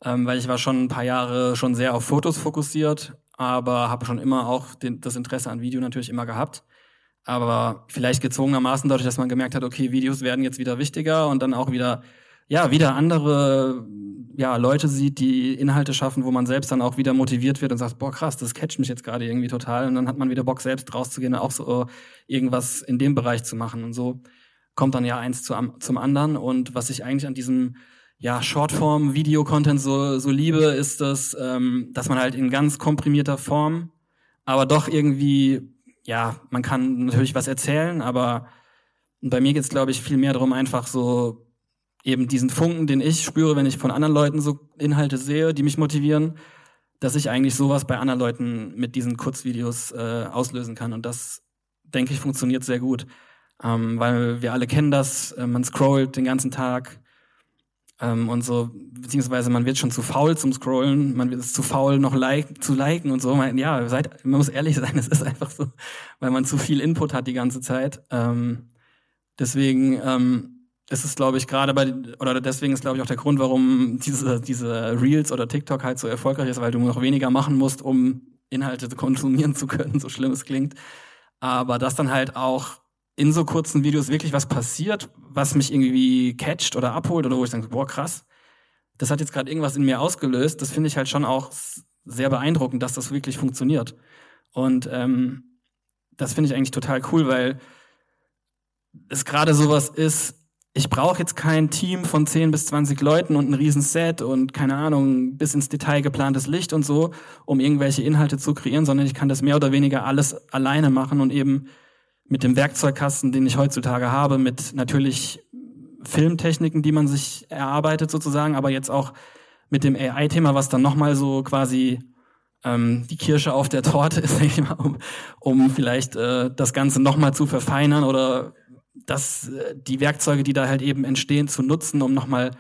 ähm, weil ich war schon ein paar Jahre schon sehr auf Fotos fokussiert, aber habe schon immer auch den, das Interesse an Video natürlich immer gehabt. Aber vielleicht gezwungenermaßen dadurch, dass man gemerkt hat, okay, Videos werden jetzt wieder wichtiger und dann auch wieder, ja, wieder andere ja, Leute sieht, die Inhalte schaffen, wo man selbst dann auch wieder motiviert wird und sagt, boah, krass, das catcht mich jetzt gerade irgendwie total. Und dann hat man wieder Bock, selbst rauszugehen auch so irgendwas in dem Bereich zu machen. Und so kommt dann ja eins zu, zum anderen. Und was ich eigentlich an diesem ja, Shortform-Video-Content so, so liebe, ist das, ähm, dass man halt in ganz komprimierter Form, aber doch irgendwie, ja, man kann natürlich was erzählen, aber bei mir geht's, glaube ich, viel mehr darum, einfach so eben diesen Funken, den ich spüre, wenn ich von anderen Leuten so Inhalte sehe, die mich motivieren, dass ich eigentlich sowas bei anderen Leuten mit diesen Kurzvideos äh, auslösen kann. Und das, denke ich, funktioniert sehr gut. Ähm, weil wir alle kennen das, äh, man scrollt den ganzen Tag, ähm, und so, beziehungsweise man wird schon zu faul zum Scrollen, man wird zu faul, noch like, zu liken und so. Man, ja, seid, man muss ehrlich sein, es ist einfach so, weil man zu viel Input hat die ganze Zeit. Ähm, deswegen ähm, ist es, glaube ich, gerade bei, oder deswegen ist, glaube ich, auch der Grund, warum diese, diese Reels oder TikTok halt so erfolgreich ist, weil du noch weniger machen musst, um Inhalte konsumieren zu können, so schlimm es klingt. Aber das dann halt auch in so kurzen Videos wirklich was passiert, was mich irgendwie catcht oder abholt oder wo ich denke, boah, krass, das hat jetzt gerade irgendwas in mir ausgelöst, das finde ich halt schon auch sehr beeindruckend, dass das wirklich funktioniert. Und ähm, das finde ich eigentlich total cool, weil es gerade sowas ist, ich brauche jetzt kein Team von 10 bis 20 Leuten und ein riesen Set und keine Ahnung, bis ins Detail geplantes Licht und so, um irgendwelche Inhalte zu kreieren, sondern ich kann das mehr oder weniger alles alleine machen und eben mit dem Werkzeugkasten, den ich heutzutage habe, mit natürlich Filmtechniken, die man sich erarbeitet sozusagen, aber jetzt auch mit dem AI-Thema, was dann nochmal so quasi ähm, die Kirsche auf der Torte ist, ich mal, um, um vielleicht äh, das Ganze nochmal zu verfeinern oder das, äh, die Werkzeuge, die da halt eben entstehen, zu nutzen, um nochmal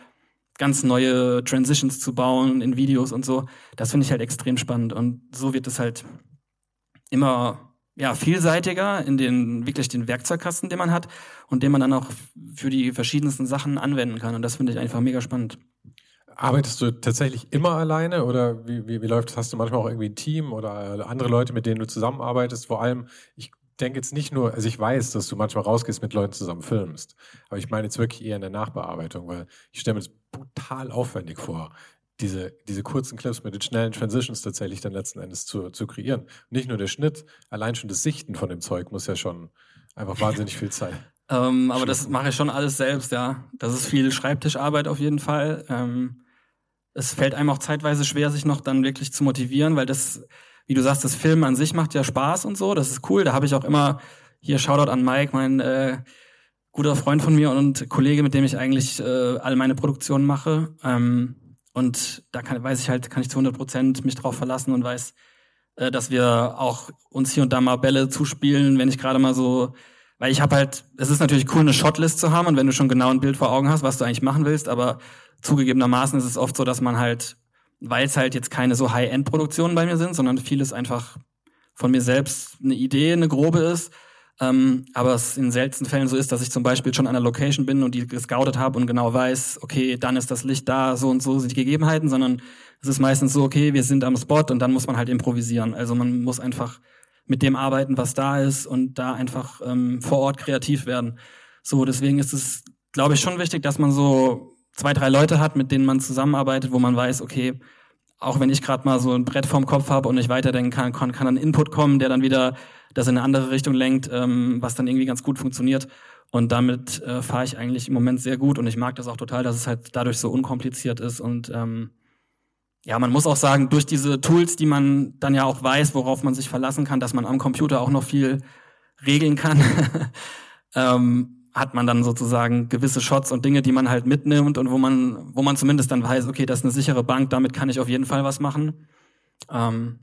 ganz neue Transitions zu bauen in Videos und so. Das finde ich halt extrem spannend. Und so wird es halt immer ja, vielseitiger in den wirklich den Werkzeugkasten, den man hat und den man dann auch für die verschiedensten Sachen anwenden kann. Und das finde ich einfach mega spannend. Arbeitest du tatsächlich immer alleine oder wie, wie, wie läuft das? Hast du manchmal auch irgendwie ein Team oder andere Leute, mit denen du zusammenarbeitest? Vor allem, ich denke jetzt nicht nur, also ich weiß, dass du manchmal rausgehst mit Leuten zusammen filmst, aber ich meine jetzt wirklich eher in der Nachbearbeitung, weil ich stelle mir das brutal aufwendig vor, diese, diese kurzen Clips mit den schnellen Transitions tatsächlich dann letzten Endes zu, zu kreieren. Nicht nur der Schnitt, allein schon das Sichten von dem Zeug muss ja schon einfach wahnsinnig viel Zeit. ähm, aber das mache ich schon alles selbst, ja. Das ist viel Schreibtischarbeit auf jeden Fall. Ähm, es fällt einem auch zeitweise schwer, sich noch dann wirklich zu motivieren, weil das, wie du sagst, das Filmen an sich macht ja Spaß und so. Das ist cool. Da habe ich auch immer hier Shoutout an Mike, mein äh, guter Freund von mir und Kollege, mit dem ich eigentlich äh, all meine Produktionen mache. Ähm, und da kann, weiß ich halt, kann ich zu 100 Prozent mich drauf verlassen und weiß, äh, dass wir auch uns hier und da mal Bälle zuspielen, wenn ich gerade mal so, weil ich habe halt, es ist natürlich cool, eine Shotlist zu haben und wenn du schon genau ein Bild vor Augen hast, was du eigentlich machen willst, aber zugegebenermaßen ist es oft so, dass man halt, weil es halt jetzt keine so High-End-Produktionen bei mir sind, sondern vieles einfach von mir selbst eine Idee, eine grobe ist, ähm, aber es in seltensten Fällen so ist, dass ich zum Beispiel schon an der Location bin und die gescoutet habe und genau weiß, okay, dann ist das Licht da, so und so sind die Gegebenheiten, sondern es ist meistens so, okay, wir sind am Spot und dann muss man halt improvisieren. Also man muss einfach mit dem arbeiten, was da ist und da einfach ähm, vor Ort kreativ werden. So, deswegen ist es, glaube ich, schon wichtig, dass man so zwei, drei Leute hat, mit denen man zusammenarbeitet, wo man weiß, okay, auch wenn ich gerade mal so ein Brett vorm Kopf habe und nicht weiterdenken kann, kann, kann ein Input kommen, der dann wieder das in eine andere Richtung lenkt, ähm, was dann irgendwie ganz gut funktioniert. Und damit äh, fahre ich eigentlich im Moment sehr gut und ich mag das auch total, dass es halt dadurch so unkompliziert ist. Und ähm, ja, man muss auch sagen, durch diese Tools, die man dann ja auch weiß, worauf man sich verlassen kann, dass man am Computer auch noch viel regeln kann, ähm, hat man dann sozusagen gewisse Shots und Dinge, die man halt mitnimmt und wo man, wo man zumindest dann weiß, okay, das ist eine sichere Bank, damit kann ich auf jeden Fall was machen. Ähm,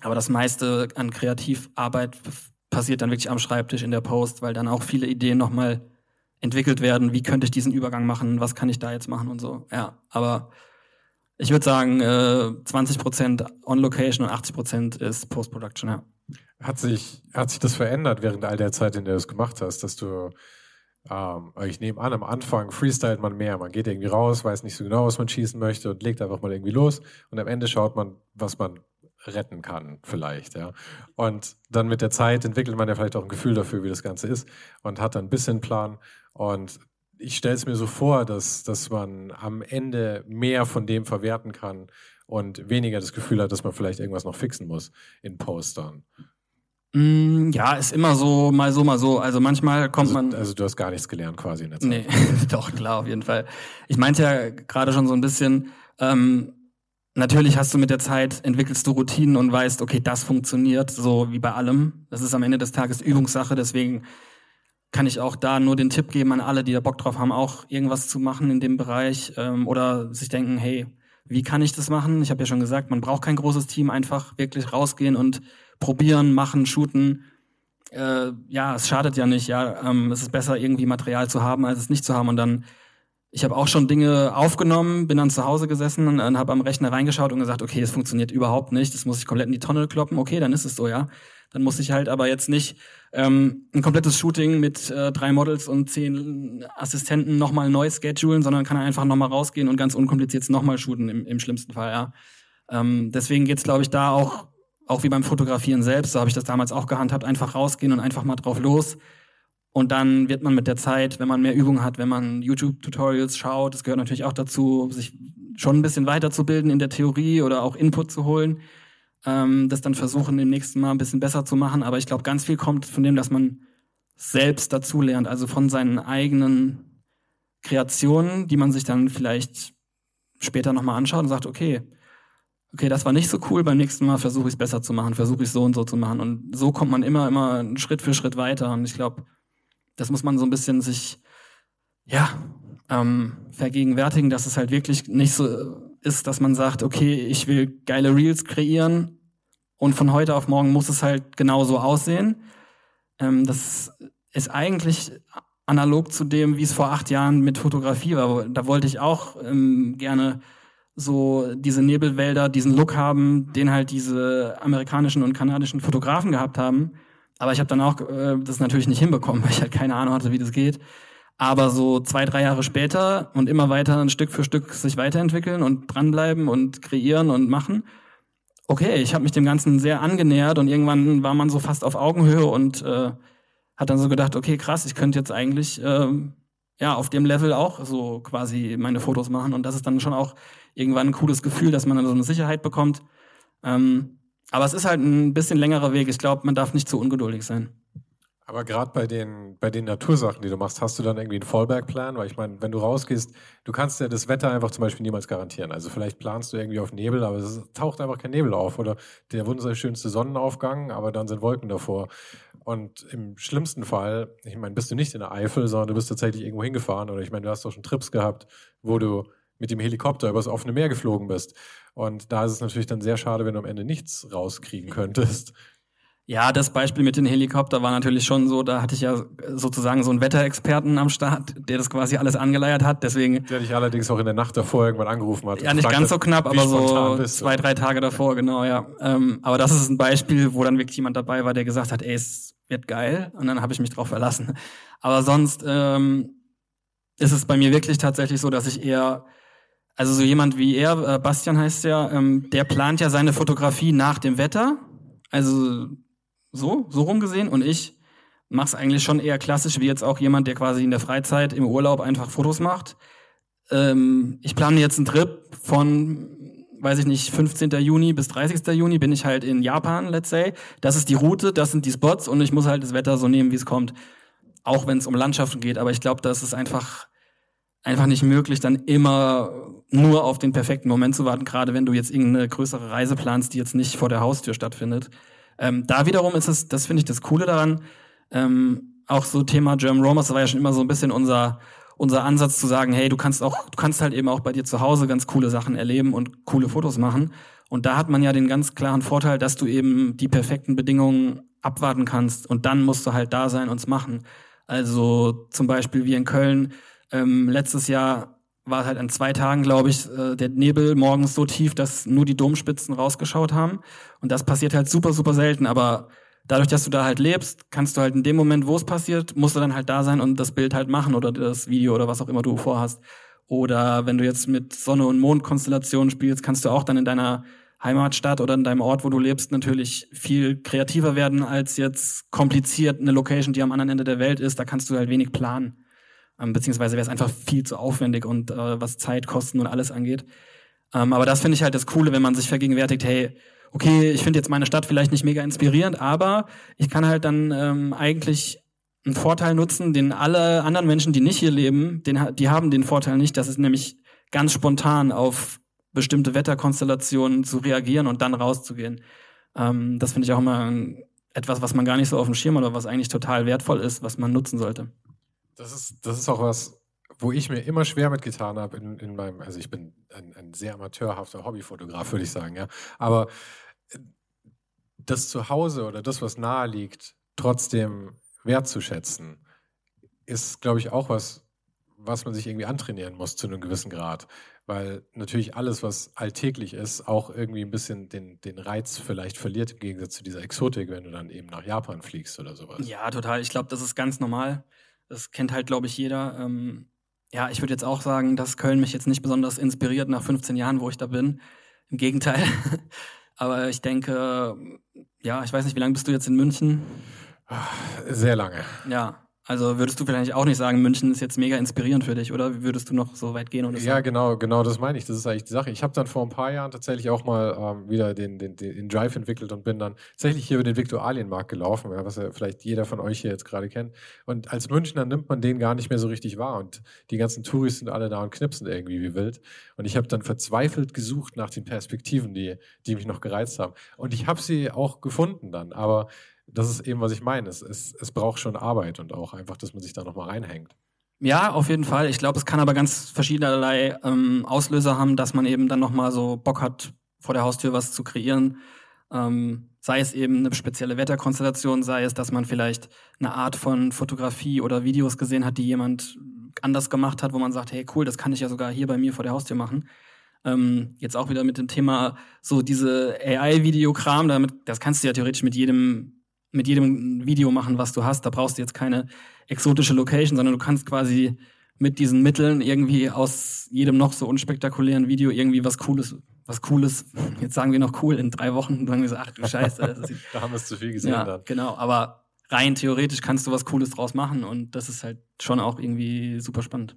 aber das meiste an Kreativarbeit passiert dann wirklich am Schreibtisch in der Post, weil dann auch viele Ideen nochmal entwickelt werden. Wie könnte ich diesen Übergang machen? Was kann ich da jetzt machen und so? Ja, aber ich würde sagen, äh, 20 Prozent on Location und 80 Prozent ist Post-Production, ja. Hat sich, hat sich das verändert während all der Zeit, in der du es gemacht hast, dass du, ähm, ich nehme an, am Anfang freestylt man mehr. Man geht irgendwie raus, weiß nicht so genau, was man schießen möchte und legt einfach mal irgendwie los. Und am Ende schaut man, was man retten kann, vielleicht, ja. Und dann mit der Zeit entwickelt man ja vielleicht auch ein Gefühl dafür, wie das Ganze ist und hat dann ein bisschen Plan. Und ich stelle es mir so vor, dass, dass man am Ende mehr von dem verwerten kann und weniger das Gefühl hat, dass man vielleicht irgendwas noch fixen muss in Postern. Mm, ja, ist immer so, mal so, mal so. Also manchmal kommt also, man. Also du hast gar nichts gelernt quasi in der Zeit. Nee, doch, klar, auf jeden Fall. Ich meinte ja gerade schon so ein bisschen, ähm, Natürlich hast du mit der Zeit, entwickelst du Routinen und weißt, okay, das funktioniert, so wie bei allem. Das ist am Ende des Tages Übungssache, deswegen kann ich auch da nur den Tipp geben an alle, die da Bock drauf haben, auch irgendwas zu machen in dem Bereich ähm, oder sich denken, hey, wie kann ich das machen? Ich habe ja schon gesagt, man braucht kein großes Team, einfach wirklich rausgehen und probieren, machen, shooten. Äh, ja, es schadet ja nicht, ja, ähm, es ist besser irgendwie Material zu haben, als es nicht zu haben und dann ich habe auch schon Dinge aufgenommen, bin dann zu Hause gesessen und, habe am Rechner reingeschaut und gesagt, okay, es funktioniert überhaupt nicht, das muss ich komplett in die Tonne kloppen. Okay, dann ist es so, ja. Dann muss ich halt aber jetzt nicht ähm, ein komplettes Shooting mit äh, drei Models und zehn Assistenten nochmal neu schedulen, sondern kann einfach nochmal rausgehen und ganz unkompliziert nochmal shooten im, im schlimmsten Fall, ja. Ähm, deswegen geht's, glaube ich, da auch, auch wie beim Fotografieren selbst, so habe ich das damals auch gehandhabt, einfach rausgehen und einfach mal drauf los und dann wird man mit der Zeit, wenn man mehr Übung hat, wenn man YouTube-Tutorials schaut, das gehört natürlich auch dazu, sich schon ein bisschen weiterzubilden in der Theorie oder auch Input zu holen, ähm, das dann versuchen, im nächsten Mal ein bisschen besser zu machen. Aber ich glaube, ganz viel kommt von dem, dass man selbst dazu lernt, also von seinen eigenen Kreationen, die man sich dann vielleicht später nochmal anschaut und sagt, okay, okay, das war nicht so cool, beim nächsten Mal versuche ich es besser zu machen, versuche ich es so und so zu machen. Und so kommt man immer, immer Schritt für Schritt weiter. Und ich glaube, das muss man so ein bisschen sich, ja, ähm, vergegenwärtigen, dass es halt wirklich nicht so ist, dass man sagt, okay, ich will geile Reels kreieren und von heute auf morgen muss es halt genauso aussehen. Ähm, das ist eigentlich analog zu dem, wie es vor acht Jahren mit Fotografie war. Da wollte ich auch ähm, gerne so diese Nebelwälder, diesen Look haben, den halt diese amerikanischen und kanadischen Fotografen gehabt haben. Aber ich habe dann auch äh, das natürlich nicht hinbekommen, weil ich halt keine Ahnung hatte, wie das geht. Aber so zwei, drei Jahre später und immer weiter ein Stück für Stück sich weiterentwickeln und dranbleiben und kreieren und machen. Okay, ich habe mich dem Ganzen sehr angenähert und irgendwann war man so fast auf Augenhöhe und äh, hat dann so gedacht, okay, krass, ich könnte jetzt eigentlich äh, ja auf dem Level auch so quasi meine Fotos machen und das ist dann schon auch irgendwann ein cooles Gefühl, dass man dann so eine Sicherheit bekommt. Ähm, aber es ist halt ein bisschen längerer Weg. Ich glaube, man darf nicht zu ungeduldig sein. Aber gerade bei den, bei den Natursachen, die du machst, hast du dann irgendwie einen Fallback-Plan? Weil ich meine, wenn du rausgehst, du kannst ja das Wetter einfach zum Beispiel niemals garantieren. Also vielleicht planst du irgendwie auf Nebel, aber es taucht einfach kein Nebel auf. Oder der wunderschönste Sonnenaufgang, aber dann sind Wolken davor. Und im schlimmsten Fall, ich meine, bist du nicht in der Eifel, sondern du bist tatsächlich irgendwo hingefahren. Oder ich meine, du hast doch schon Trips gehabt, wo du mit dem Helikopter übers offene Meer geflogen bist. Und da ist es natürlich dann sehr schade, wenn du am Ende nichts rauskriegen könntest. Ja, das Beispiel mit dem Helikopter war natürlich schon so, da hatte ich ja sozusagen so einen Wetterexperten am Start, der das quasi alles angeleiert hat, deswegen. Der dich allerdings auch in der Nacht davor irgendwann angerufen hat. Ja, nicht ganz so knapp, aber so zwei, drei Tage davor, genau, ja. Ähm, aber das ist ein Beispiel, wo dann wirklich jemand dabei war, der gesagt hat, ey, es wird geil und dann habe ich mich drauf verlassen. Aber sonst ähm, ist es bei mir wirklich tatsächlich so, dass ich eher also so jemand wie er, äh, Bastian heißt ja, ähm, der plant ja seine Fotografie nach dem Wetter. Also so, so rumgesehen. Und ich mache es eigentlich schon eher klassisch, wie jetzt auch jemand, der quasi in der Freizeit im Urlaub einfach Fotos macht. Ähm, ich plane jetzt einen Trip von, weiß ich nicht, 15. Juni bis 30. Juni bin ich halt in Japan, let's say. Das ist die Route, das sind die Spots und ich muss halt das Wetter so nehmen, wie es kommt. Auch wenn es um Landschaften geht. Aber ich glaube, das ist einfach einfach nicht möglich, dann immer nur auf den perfekten Moment zu warten, gerade wenn du jetzt irgendeine größere Reise planst, die jetzt nicht vor der Haustür stattfindet. Ähm, da wiederum ist es, das finde ich das Coole daran, ähm, auch so Thema German Romance, das war ja schon immer so ein bisschen unser, unser Ansatz zu sagen, hey, du kannst auch, du kannst halt eben auch bei dir zu Hause ganz coole Sachen erleben und coole Fotos machen. Und da hat man ja den ganz klaren Vorteil, dass du eben die perfekten Bedingungen abwarten kannst und dann musst du halt da sein und es machen. Also zum Beispiel wie in Köln, ähm, letztes Jahr war halt an zwei Tagen, glaube ich, äh, der Nebel morgens so tief, dass nur die Domspitzen rausgeschaut haben. Und das passiert halt super, super selten. Aber dadurch, dass du da halt lebst, kannst du halt in dem Moment, wo es passiert, musst du dann halt da sein und das Bild halt machen oder das Video oder was auch immer du vorhast. Oder wenn du jetzt mit Sonne- und Mondkonstellationen spielst, kannst du auch dann in deiner Heimatstadt oder in deinem Ort, wo du lebst, natürlich viel kreativer werden als jetzt kompliziert eine Location, die am anderen Ende der Welt ist. Da kannst du halt wenig planen ähm, beziehungsweise wäre es einfach viel zu aufwendig und äh, was Zeit, Kosten und alles angeht. Ähm, aber das finde ich halt das Coole, wenn man sich vergegenwärtigt, hey, okay, ich finde jetzt meine Stadt vielleicht nicht mega inspirierend, aber ich kann halt dann ähm, eigentlich einen Vorteil nutzen, den alle anderen Menschen, die nicht hier leben, den, die haben den Vorteil nicht, dass es nämlich ganz spontan auf bestimmte Wetterkonstellationen zu reagieren und dann rauszugehen. Ähm, das finde ich auch immer etwas, was man gar nicht so auf dem Schirm hat oder was eigentlich total wertvoll ist, was man nutzen sollte. Das ist, das ist auch was, wo ich mir immer schwer mitgetan habe in, in meinem, also ich bin ein, ein sehr amateurhafter Hobbyfotograf, würde ich sagen, ja. Aber äh, das Zuhause oder das, was nahe liegt, trotzdem wertzuschätzen, ist, glaube ich, auch was, was man sich irgendwie antrainieren muss zu einem gewissen Grad. Weil natürlich alles, was alltäglich ist, auch irgendwie ein bisschen den, den Reiz vielleicht verliert im Gegensatz zu dieser Exotik, wenn du dann eben nach Japan fliegst oder sowas. Ja, total. Ich glaube, das ist ganz normal. Das kennt halt, glaube ich, jeder. Ähm, ja, ich würde jetzt auch sagen, dass Köln mich jetzt nicht besonders inspiriert nach 15 Jahren, wo ich da bin. Im Gegenteil. Aber ich denke, ja, ich weiß nicht, wie lange bist du jetzt in München? Sehr lange. Ja, also würdest du vielleicht auch nicht sagen, München ist jetzt mega inspirierend für dich, oder würdest du noch so weit gehen? Und ja, genau, genau, das meine ich. Das ist eigentlich die Sache. Ich habe dann vor ein paar Jahren tatsächlich auch mal ähm, wieder den, den, den Drive entwickelt und bin dann tatsächlich hier über den Viktualienmarkt gelaufen, was ja vielleicht jeder von euch hier jetzt gerade kennt. Und als Münchner nimmt man den gar nicht mehr so richtig wahr. Und die ganzen Touris sind alle da und knipsen irgendwie wie wild. Und ich habe dann verzweifelt gesucht nach den Perspektiven, die, die mich noch gereizt haben. Und ich habe sie auch gefunden dann. Aber das ist eben, was ich meine. Es, es, es braucht schon Arbeit und auch einfach, dass man sich da nochmal reinhängt. Ja, auf jeden Fall. Ich glaube, es kann aber ganz verschiedenerlei ähm, Auslöser haben, dass man eben dann nochmal so Bock hat, vor der Haustür was zu kreieren. Ähm, sei es eben eine spezielle Wetterkonstellation, sei es, dass man vielleicht eine Art von Fotografie oder Videos gesehen hat, die jemand anders gemacht hat, wo man sagt, hey cool, das kann ich ja sogar hier bei mir vor der Haustür machen. Ähm, jetzt auch wieder mit dem Thema so diese AI-Videokram, damit das kannst du ja theoretisch mit jedem mit jedem Video machen, was du hast. Da brauchst du jetzt keine exotische Location, sondern du kannst quasi mit diesen Mitteln irgendwie aus jedem noch so unspektakulären Video irgendwie was Cooles, was Cooles, jetzt sagen wir noch cool, in drei Wochen sagen wir so, ach du Scheiße. da haben wir es zu viel gesehen ja, dann. Genau, aber rein theoretisch kannst du was Cooles draus machen und das ist halt schon auch irgendwie super spannend.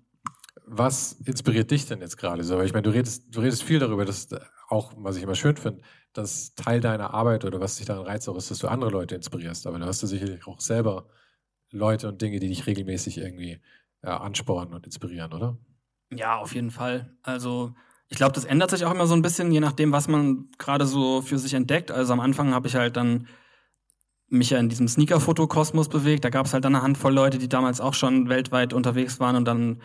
Was inspiriert dich denn jetzt gerade so? Ich meine, du redest, du redest viel darüber, dass auch, was ich immer schön finde, dass Teil deiner Arbeit oder was dich daran reizt, auch ist, dass du andere Leute inspirierst. Aber da hast du sicherlich auch selber Leute und Dinge, die dich regelmäßig irgendwie ja, anspornen und inspirieren, oder? Ja, auf jeden Fall. Also ich glaube, das ändert sich auch immer so ein bisschen, je nachdem, was man gerade so für sich entdeckt. Also am Anfang habe ich halt dann mich ja in diesem Sneaker-Fotokosmos bewegt. Da gab es halt dann eine Handvoll Leute, die damals auch schon weltweit unterwegs waren und dann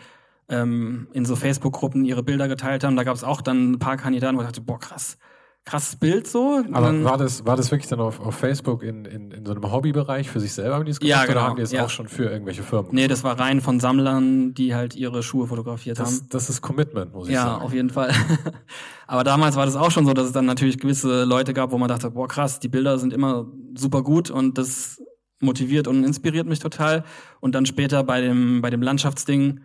ähm, in so Facebook-Gruppen ihre Bilder geteilt haben. Da gab es auch dann ein paar Kandidaten, wo ich dachte, boah, krass, krasses Bild so. Aber dann, war das, war das wirklich dann auf, auf Facebook in, in, in so einem Hobbybereich für sich selber, haben die es gemacht? Ja, genau. Oder haben die es ja. auch schon für irgendwelche Firmen? Nee, das war rein von Sammlern, die halt ihre Schuhe fotografiert das, haben. Das ist Commitment, muss ich ja, sagen. Ja, auf jeden Fall. Aber damals war das auch schon so, dass es dann natürlich gewisse Leute gab, wo man dachte, boah, krass, die Bilder sind immer super gut und das motiviert und inspiriert mich total. Und dann später bei dem, bei dem Landschaftsding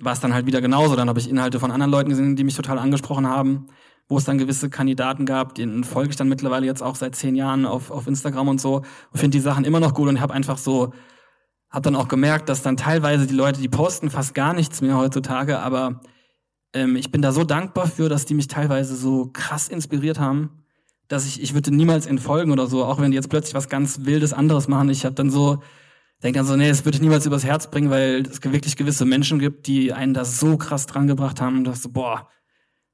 war es dann halt wieder genauso. Dann habe ich Inhalte von anderen Leuten gesehen, die mich total angesprochen haben wo es dann gewisse Kandidaten gab, denen folge ich dann mittlerweile jetzt auch seit zehn Jahren auf, auf Instagram und so und finde die Sachen immer noch gut und habe einfach so, habe dann auch gemerkt, dass dann teilweise die Leute, die posten fast gar nichts mehr heutzutage, aber ähm, ich bin da so dankbar für, dass die mich teilweise so krass inspiriert haben, dass ich, ich würde niemals entfolgen oder so, auch wenn die jetzt plötzlich was ganz Wildes anderes machen. Ich habe dann so, denke dann so, nee, das würde ich niemals übers Herz bringen, weil es wirklich gewisse Menschen gibt, die einen da so krass dran gebracht haben, dass so, boah,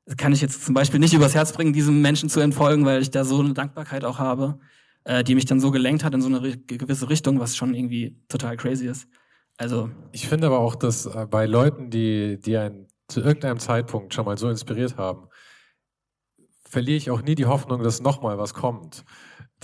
das kann ich jetzt zum Beispiel nicht übers Herz bringen, diesem Menschen zu entfolgen, weil ich da so eine Dankbarkeit auch habe, äh, die mich dann so gelenkt hat in so eine gewisse Richtung, was schon irgendwie total crazy ist. Also. Ich finde aber auch, dass äh, bei Leuten, die, die einen zu irgendeinem Zeitpunkt schon mal so inspiriert haben, verliere ich auch nie die Hoffnung, dass nochmal was kommt.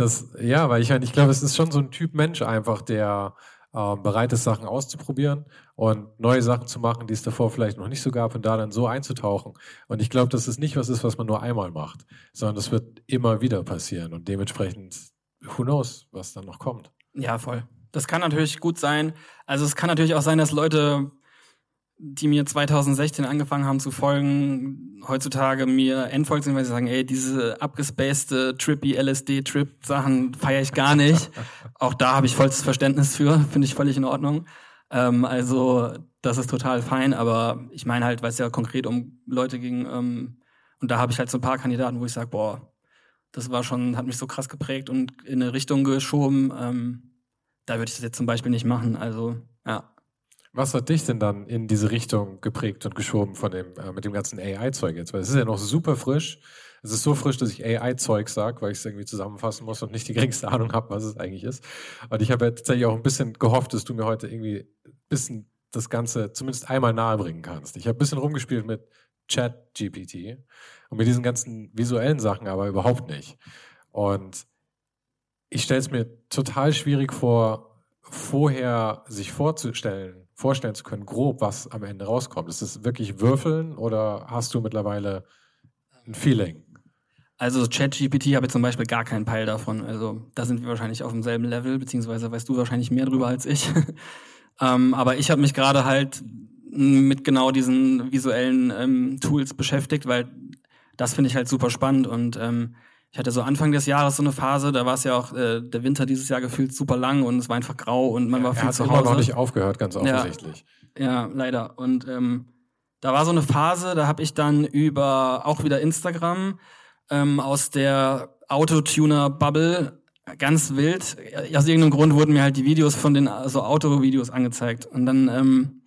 Das, ja, weil ich, ich glaube, es ist schon so ein Typ Mensch einfach, der ähm, bereit ist, Sachen auszuprobieren und neue Sachen zu machen, die es davor vielleicht noch nicht so gab und da dann so einzutauchen. Und ich glaube, dass es nicht was ist, was man nur einmal macht, sondern das wird immer wieder passieren und dementsprechend, who knows, was dann noch kommt. Ja, voll. Das kann natürlich gut sein. Also es kann natürlich auch sein, dass Leute die mir 2016 angefangen haben zu folgen, heutzutage mir entfolgt sind, weil sie sagen, ey, diese abgespacede, trippy LSD-Trip-Sachen feiere ich gar nicht. Auch da habe ich vollstes Verständnis für, finde ich völlig in Ordnung. Ähm, also das ist total fein, aber ich meine halt, weil es ja konkret um Leute ging, ähm, und da habe ich halt so ein paar Kandidaten, wo ich sage, boah, das war schon, hat mich so krass geprägt und in eine Richtung geschoben. Ähm, da würde ich das jetzt zum Beispiel nicht machen. Also, ja. Was hat dich denn dann in diese Richtung geprägt und geschoben von dem, äh, mit dem ganzen AI-Zeug jetzt? Weil es ist ja noch super frisch. Es ist so frisch, dass ich AI-Zeug sage, weil ich es irgendwie zusammenfassen muss und nicht die geringste Ahnung habe, was es eigentlich ist. Und ich habe ja tatsächlich auch ein bisschen gehofft, dass du mir heute irgendwie ein bisschen das Ganze zumindest einmal nahebringen kannst. Ich habe ein bisschen rumgespielt mit Chat-GPT und mit diesen ganzen visuellen Sachen aber überhaupt nicht. Und ich stelle es mir total schwierig vor, vorher sich vorzustellen, vorstellen zu können, grob, was am Ende rauskommt? Ist es wirklich Würfeln oder hast du mittlerweile ein Feeling? Also ChatGPT habe ich zum Beispiel gar keinen Peil davon. Also da sind wir wahrscheinlich auf demselben Level, beziehungsweise weißt du wahrscheinlich mehr drüber als ich. ähm, aber ich habe mich gerade halt mit genau diesen visuellen ähm, Tools beschäftigt, weil das finde ich halt super spannend und ähm, ich hatte so Anfang des Jahres so eine Phase, da war es ja auch äh, der Winter dieses Jahr gefühlt super lang und es war einfach grau und man war er viel hat zu Hause. noch nicht aufgehört, ganz offensichtlich. Ja, ja leider. Und ähm, da war so eine Phase, da habe ich dann über auch wieder Instagram ähm, aus der Autotuner-Bubble ganz wild. Aus irgendeinem Grund wurden mir halt die Videos von den so Autovideos angezeigt. Und dann ähm,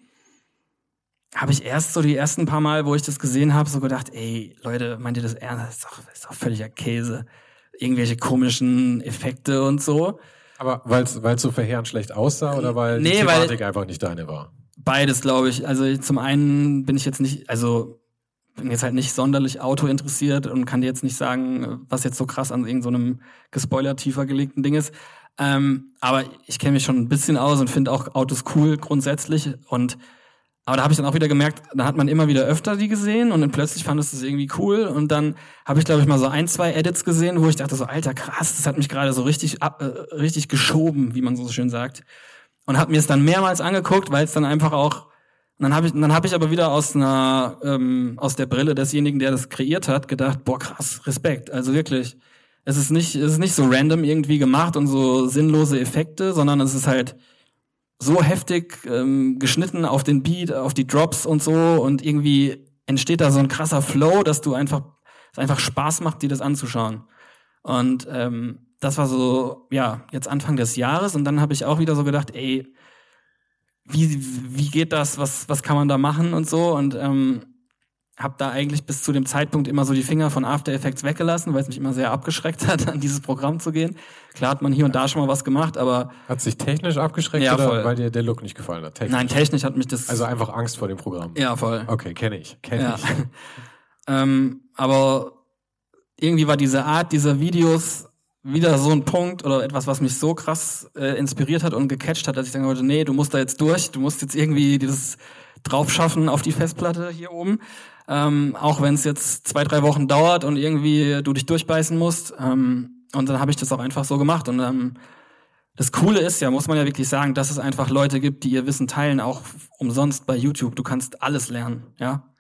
habe ich erst so die ersten paar Mal, wo ich das gesehen habe, so gedacht, ey, Leute, meint ihr das ernst? Das ist doch, das ist doch völliger Käse. Irgendwelche komischen Effekte und so. Aber weil es so verheerend schlecht aussah oder weil nee, die Thematik weil einfach nicht deine war? Beides, glaube ich. Also zum einen bin ich jetzt nicht, also bin jetzt halt nicht sonderlich Auto interessiert und kann dir jetzt nicht sagen, was jetzt so krass an irgendeinem so gespoilert tiefer gelegten Ding ist. Ähm, aber ich kenne mich schon ein bisschen aus und finde auch Autos cool grundsätzlich. Und aber da habe ich dann auch wieder gemerkt, da hat man immer wieder öfter die gesehen und dann plötzlich fand es das irgendwie cool. Und dann habe ich, glaube ich, mal so ein, zwei Edits gesehen, wo ich dachte so, alter krass, das hat mich gerade so richtig, ab, äh, richtig geschoben, wie man so schön sagt. Und habe mir es dann mehrmals angeguckt, weil es dann einfach auch dann habe ich, dann hab ich aber wieder aus einer ähm, aus der Brille desjenigen, der das kreiert hat, gedacht, boah krass, Respekt. Also wirklich, es ist nicht, es ist nicht so random irgendwie gemacht und so sinnlose Effekte, sondern es ist halt so heftig ähm, geschnitten auf den Beat, auf die Drops und so. Und irgendwie entsteht da so ein krasser Flow, dass du einfach, es einfach Spaß macht, dir das anzuschauen. Und ähm, das war so, ja, jetzt Anfang des Jahres. Und dann habe ich auch wieder so gedacht, ey, wie, wie geht das, was, was kann man da machen und so? Und ähm, habe da eigentlich bis zu dem Zeitpunkt immer so die Finger von After Effects weggelassen, weil es mich immer sehr abgeschreckt hat, an dieses Programm zu gehen. Klar hat man hier und da schon mal was gemacht, aber hat sich technisch abgeschreckt ja, oder weil dir der Look nicht gefallen hat? Technisch. Nein, technisch hat mich das also einfach Angst vor dem Programm. Ja, voll. Okay, kenne ich, kenne ja. ich. ähm, aber irgendwie war diese Art dieser Videos wieder so ein Punkt oder etwas, was mich so krass äh, inspiriert hat und gecatcht hat, dass ich sagen wollte, nee, du musst da jetzt durch, du musst jetzt irgendwie dieses draufschaffen auf die Festplatte hier oben. Ähm, auch wenn es jetzt zwei, drei Wochen dauert und irgendwie du dich durchbeißen musst. Ähm, und dann habe ich das auch einfach so gemacht. Und ähm, das Coole ist ja, muss man ja wirklich sagen, dass es einfach Leute gibt, die ihr Wissen teilen, auch umsonst bei YouTube. Du kannst alles lernen, ja.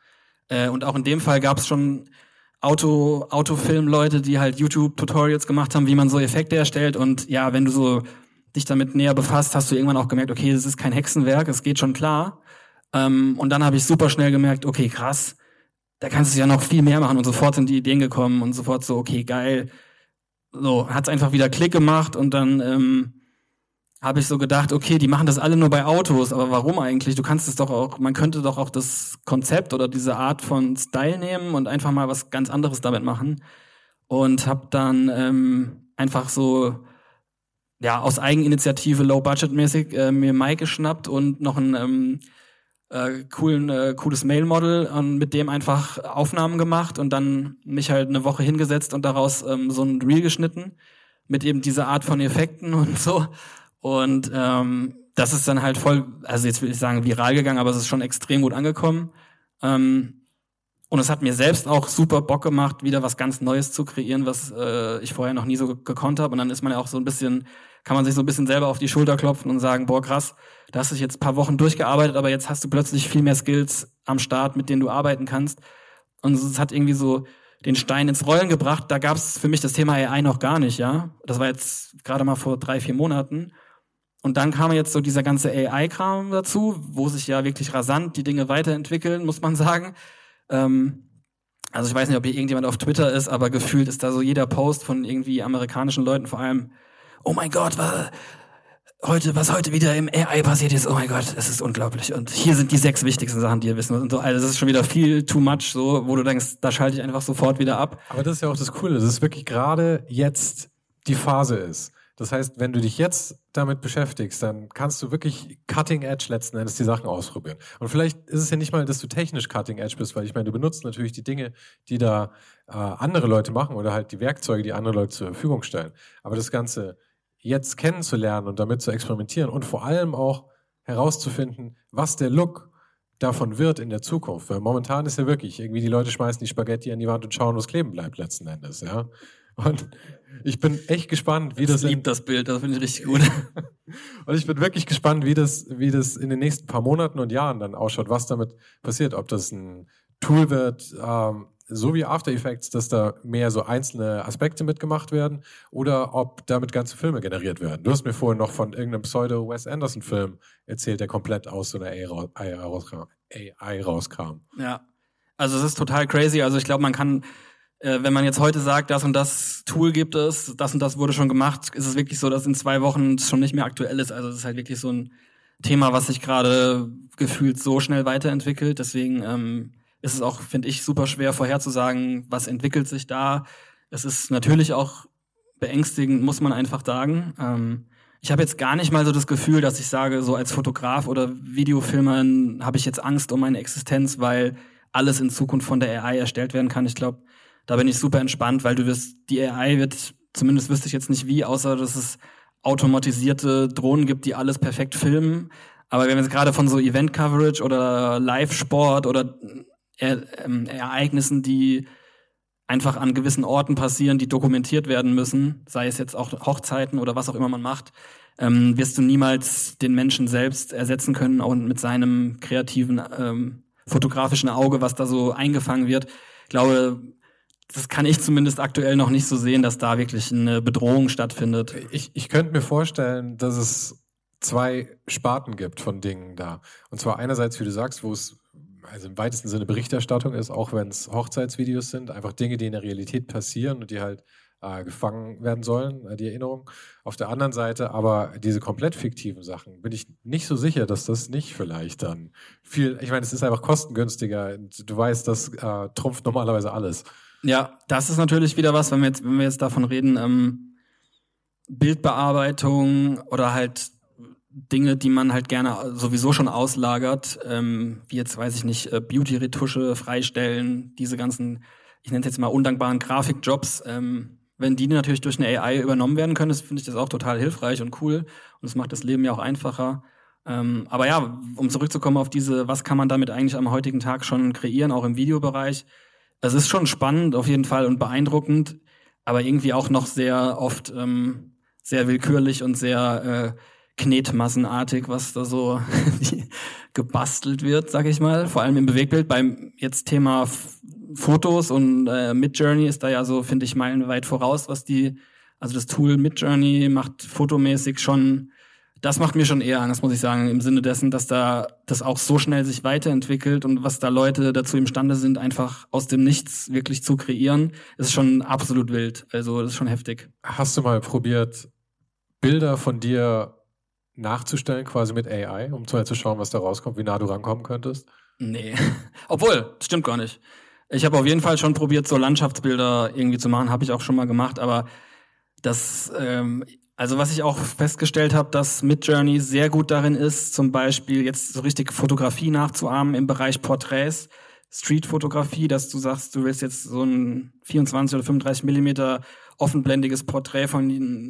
Äh, und auch in dem Fall gab es schon Auto, Autofilm-Leute, die halt YouTube-Tutorials gemacht haben, wie man so Effekte erstellt. Und ja, wenn du so dich damit näher befasst, hast du irgendwann auch gemerkt, okay, das ist kein Hexenwerk, es geht schon klar. Ähm, und dann habe ich super schnell gemerkt, okay, krass, da kannst du ja noch viel mehr machen. Und sofort sind die Ideen gekommen und sofort so, okay, geil. So, hat's einfach wieder Klick gemacht und dann ähm, habe ich so gedacht, okay, die machen das alle nur bei Autos, aber warum eigentlich? Du kannst es doch auch, man könnte doch auch das Konzept oder diese Art von Style nehmen und einfach mal was ganz anderes damit machen. Und habe dann ähm, einfach so ja aus Eigeninitiative low budget mäßig äh, mir Mike geschnappt und noch ein ähm, äh, coolen äh, cooles Mail Model und mit dem einfach Aufnahmen gemacht und dann mich halt eine Woche hingesetzt und daraus ähm, so ein Reel geschnitten mit eben dieser Art von Effekten und so und ähm, das ist dann halt voll, also jetzt will ich sagen viral gegangen, aber es ist schon extrem gut angekommen. Ähm, und es hat mir selbst auch super Bock gemacht, wieder was ganz Neues zu kreieren, was äh, ich vorher noch nie so gekonnt habe. Und dann ist man ja auch so ein bisschen, kann man sich so ein bisschen selber auf die Schulter klopfen und sagen, boah, krass, da hast du jetzt paar Wochen durchgearbeitet, aber jetzt hast du plötzlich viel mehr Skills am Start, mit denen du arbeiten kannst. Und es hat irgendwie so den Stein ins Rollen gebracht. Da gab es für mich das Thema AI noch gar nicht, ja. Das war jetzt gerade mal vor drei, vier Monaten. Und dann kam jetzt so dieser ganze AI-Kram dazu, wo sich ja wirklich rasant die Dinge weiterentwickeln, muss man sagen. Ähm, also ich weiß nicht, ob hier irgendjemand auf Twitter ist, aber gefühlt ist da so jeder Post von irgendwie amerikanischen Leuten vor allem, oh mein Gott, was heute, was heute wieder im AI passiert ist, oh mein Gott, es ist unglaublich. Und hier sind die sechs wichtigsten Sachen, die ihr wissen. Und so, also das ist schon wieder viel too much, so, wo du denkst, da schalte ich einfach sofort wieder ab. Aber das ist ja auch das Coole, dass es wirklich gerade jetzt die Phase ist. Das heißt, wenn du dich jetzt damit beschäftigst, dann kannst du wirklich Cutting Edge letzten Endes die Sachen ausprobieren. Und vielleicht ist es ja nicht mal, dass du technisch Cutting Edge bist, weil ich meine, du benutzt natürlich die Dinge, die da äh, andere Leute machen oder halt die Werkzeuge, die andere Leute zur Verfügung stellen. Aber das Ganze jetzt kennenzulernen und damit zu experimentieren und vor allem auch herauszufinden, was der Look davon wird in der Zukunft. Weil momentan ist ja wirklich, irgendwie die Leute schmeißen die Spaghetti an die Wand und schauen, was kleben bleibt letzten Endes, ja. Und ich bin echt gespannt, wie ich das. Ich liebe das Bild, das finde ich richtig gut. und ich bin wirklich gespannt, wie das, wie das in den nächsten paar Monaten und Jahren dann ausschaut, was damit passiert. Ob das ein Tool wird, ähm, so wie After Effects, dass da mehr so einzelne Aspekte mitgemacht werden oder ob damit ganze Filme generiert werden. Du hast mir vorhin noch von irgendeinem Pseudo-Wes Anderson-Film erzählt, der komplett aus so einer AI, rauskam. AI rauskam. Ja, also es ist total crazy. Also ich glaube, man kann äh, wenn man jetzt heute sagt, das und das Tool gibt es, das und das wurde schon gemacht, ist es wirklich so, dass in zwei Wochen es schon nicht mehr aktuell ist. Also es ist halt wirklich so ein Thema, was sich gerade gefühlt so schnell weiterentwickelt. Deswegen ähm, ist es auch, finde ich, super schwer vorherzusagen, was entwickelt sich da. Es ist natürlich auch beängstigend, muss man einfach sagen. Ähm, ich habe jetzt gar nicht mal so das Gefühl, dass ich sage, so als Fotograf oder Videofilmer habe ich jetzt Angst um meine Existenz, weil alles in Zukunft von der AI erstellt werden kann. Ich glaube, da bin ich super entspannt, weil du wirst, die AI wird, zumindest wüsste ich jetzt nicht wie, außer dass es automatisierte Drohnen gibt, die alles perfekt filmen. Aber wenn wir jetzt gerade von so Event-Coverage oder Live-Sport oder äh, äh, Ereignissen, die einfach an gewissen Orten passieren, die dokumentiert werden müssen, sei es jetzt auch Hochzeiten oder was auch immer man macht, ähm, wirst du niemals den Menschen selbst ersetzen können und mit seinem kreativen ähm, fotografischen Auge, was da so eingefangen wird. Ich glaube, das kann ich zumindest aktuell noch nicht so sehen, dass da wirklich eine Bedrohung stattfindet. Ich, ich könnte mir vorstellen, dass es zwei Sparten gibt von Dingen da. Und zwar einerseits, wie du sagst, wo es also im weitesten Sinne Berichterstattung ist, auch wenn es Hochzeitsvideos sind, einfach Dinge, die in der Realität passieren und die halt äh, gefangen werden sollen, äh, die Erinnerung. Auf der anderen Seite aber diese komplett fiktiven Sachen, bin ich nicht so sicher, dass das nicht vielleicht dann viel, ich meine, es ist einfach kostengünstiger. Du weißt, das äh, trumpft normalerweise alles. Ja, das ist natürlich wieder was, wenn wir jetzt, wenn wir jetzt davon reden, ähm, Bildbearbeitung oder halt Dinge, die man halt gerne sowieso schon auslagert, ähm, wie jetzt weiß ich nicht, äh, Beauty-Retusche freistellen, diese ganzen, ich nenne es jetzt mal undankbaren Grafikjobs, ähm, wenn die natürlich durch eine AI übernommen werden können, finde ich das auch total hilfreich und cool und es macht das Leben ja auch einfacher. Ähm, aber ja, um zurückzukommen auf diese, was kann man damit eigentlich am heutigen Tag schon kreieren, auch im Videobereich. Es ist schon spannend auf jeden Fall und beeindruckend, aber irgendwie auch noch sehr oft ähm, sehr willkürlich und sehr äh, knetmassenartig, was da so gebastelt wird, sag ich mal. Vor allem im Bewegtbild. Beim jetzt Thema Fotos und äh, Midjourney ist da ja so, finde ich, meilenweit voraus, was die, also das Tool Midjourney macht fotomäßig schon, das macht mir schon eher Angst, muss ich sagen, im Sinne dessen, dass da das auch so schnell sich weiterentwickelt und was da Leute dazu imstande sind, einfach aus dem Nichts wirklich zu kreieren, ist schon absolut wild. Also das ist schon heftig. Hast du mal probiert, Bilder von dir nachzustellen, quasi mit AI, um zu, zu schauen, was da rauskommt, wie nah du rankommen könntest? Nee. Obwohl, stimmt gar nicht. Ich habe auf jeden Fall schon probiert, so Landschaftsbilder irgendwie zu machen, habe ich auch schon mal gemacht, aber das, ähm, also was ich auch festgestellt habe, dass Midjourney sehr gut darin ist, zum Beispiel jetzt so richtig Fotografie nachzuahmen im Bereich Porträts, Streetfotografie, dass du sagst, du willst jetzt so ein 24 oder 35 Millimeter offenblendiges Porträt von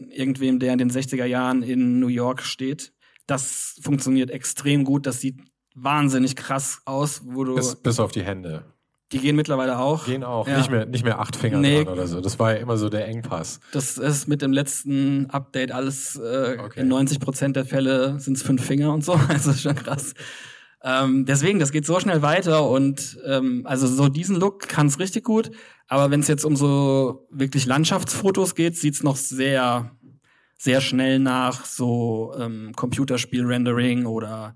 irgendwem, der in den 60er Jahren in New York steht. Das funktioniert extrem gut. Das sieht wahnsinnig krass aus, wo du. Bis, bis auf die Hände. Die gehen mittlerweile auch. Gehen auch. Ja. Nicht, mehr, nicht mehr acht Finger nee. dran oder so. Das war ja immer so der Engpass. Das ist mit dem letzten Update alles, äh, okay. in 90 Prozent der Fälle sind es fünf Finger und so. Also ist schon krass. Ähm, deswegen, das geht so schnell weiter und ähm, also so diesen Look kann es richtig gut. Aber wenn es jetzt um so wirklich Landschaftsfotos geht, sieht's noch sehr, sehr schnell nach so ähm, Computerspiel-Rendering oder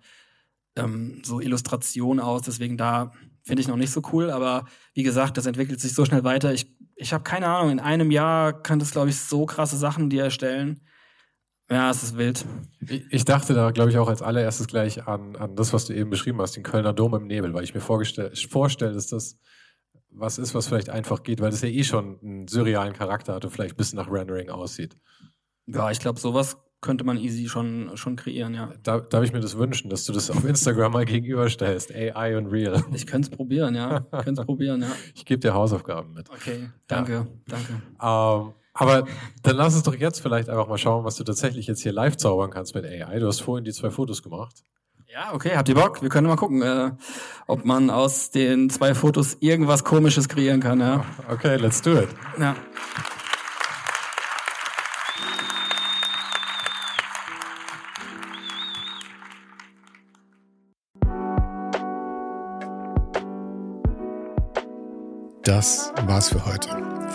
ähm, so Illustration aus. Deswegen da finde ich noch nicht so cool. Aber wie gesagt, das entwickelt sich so schnell weiter. Ich, ich habe keine Ahnung, in einem Jahr kann das, glaube ich, so krasse Sachen dir erstellen. Ja, es ist wild. Ich dachte da, glaube ich, auch als allererstes gleich an, an das, was du eben beschrieben hast, den Kölner Dom im Nebel, weil ich mir vorstelle, dass das was ist, was vielleicht einfach geht, weil das ja eh schon einen surrealen Charakter hat und vielleicht ein bisschen nach Rendering aussieht. Ja, ich glaube, sowas könnte man easy schon, schon kreieren, ja. Da, darf ich mir das wünschen, dass du das auf Instagram mal gegenüberstellst, AI und Real. Ich könnte es probieren, ja. Ich könnte es probieren, ja. Ich gebe dir Hausaufgaben mit. Okay, danke, ja. danke. Ähm, aber dann lass uns doch jetzt vielleicht einfach mal schauen, was du tatsächlich jetzt hier live zaubern kannst mit AI. Du hast vorhin die zwei Fotos gemacht. Ja, okay, habt ihr Bock? Wir können mal gucken, äh, ob man aus den zwei Fotos irgendwas Komisches kreieren kann. Ja. Okay, let's do it. Ja. Das war's für heute.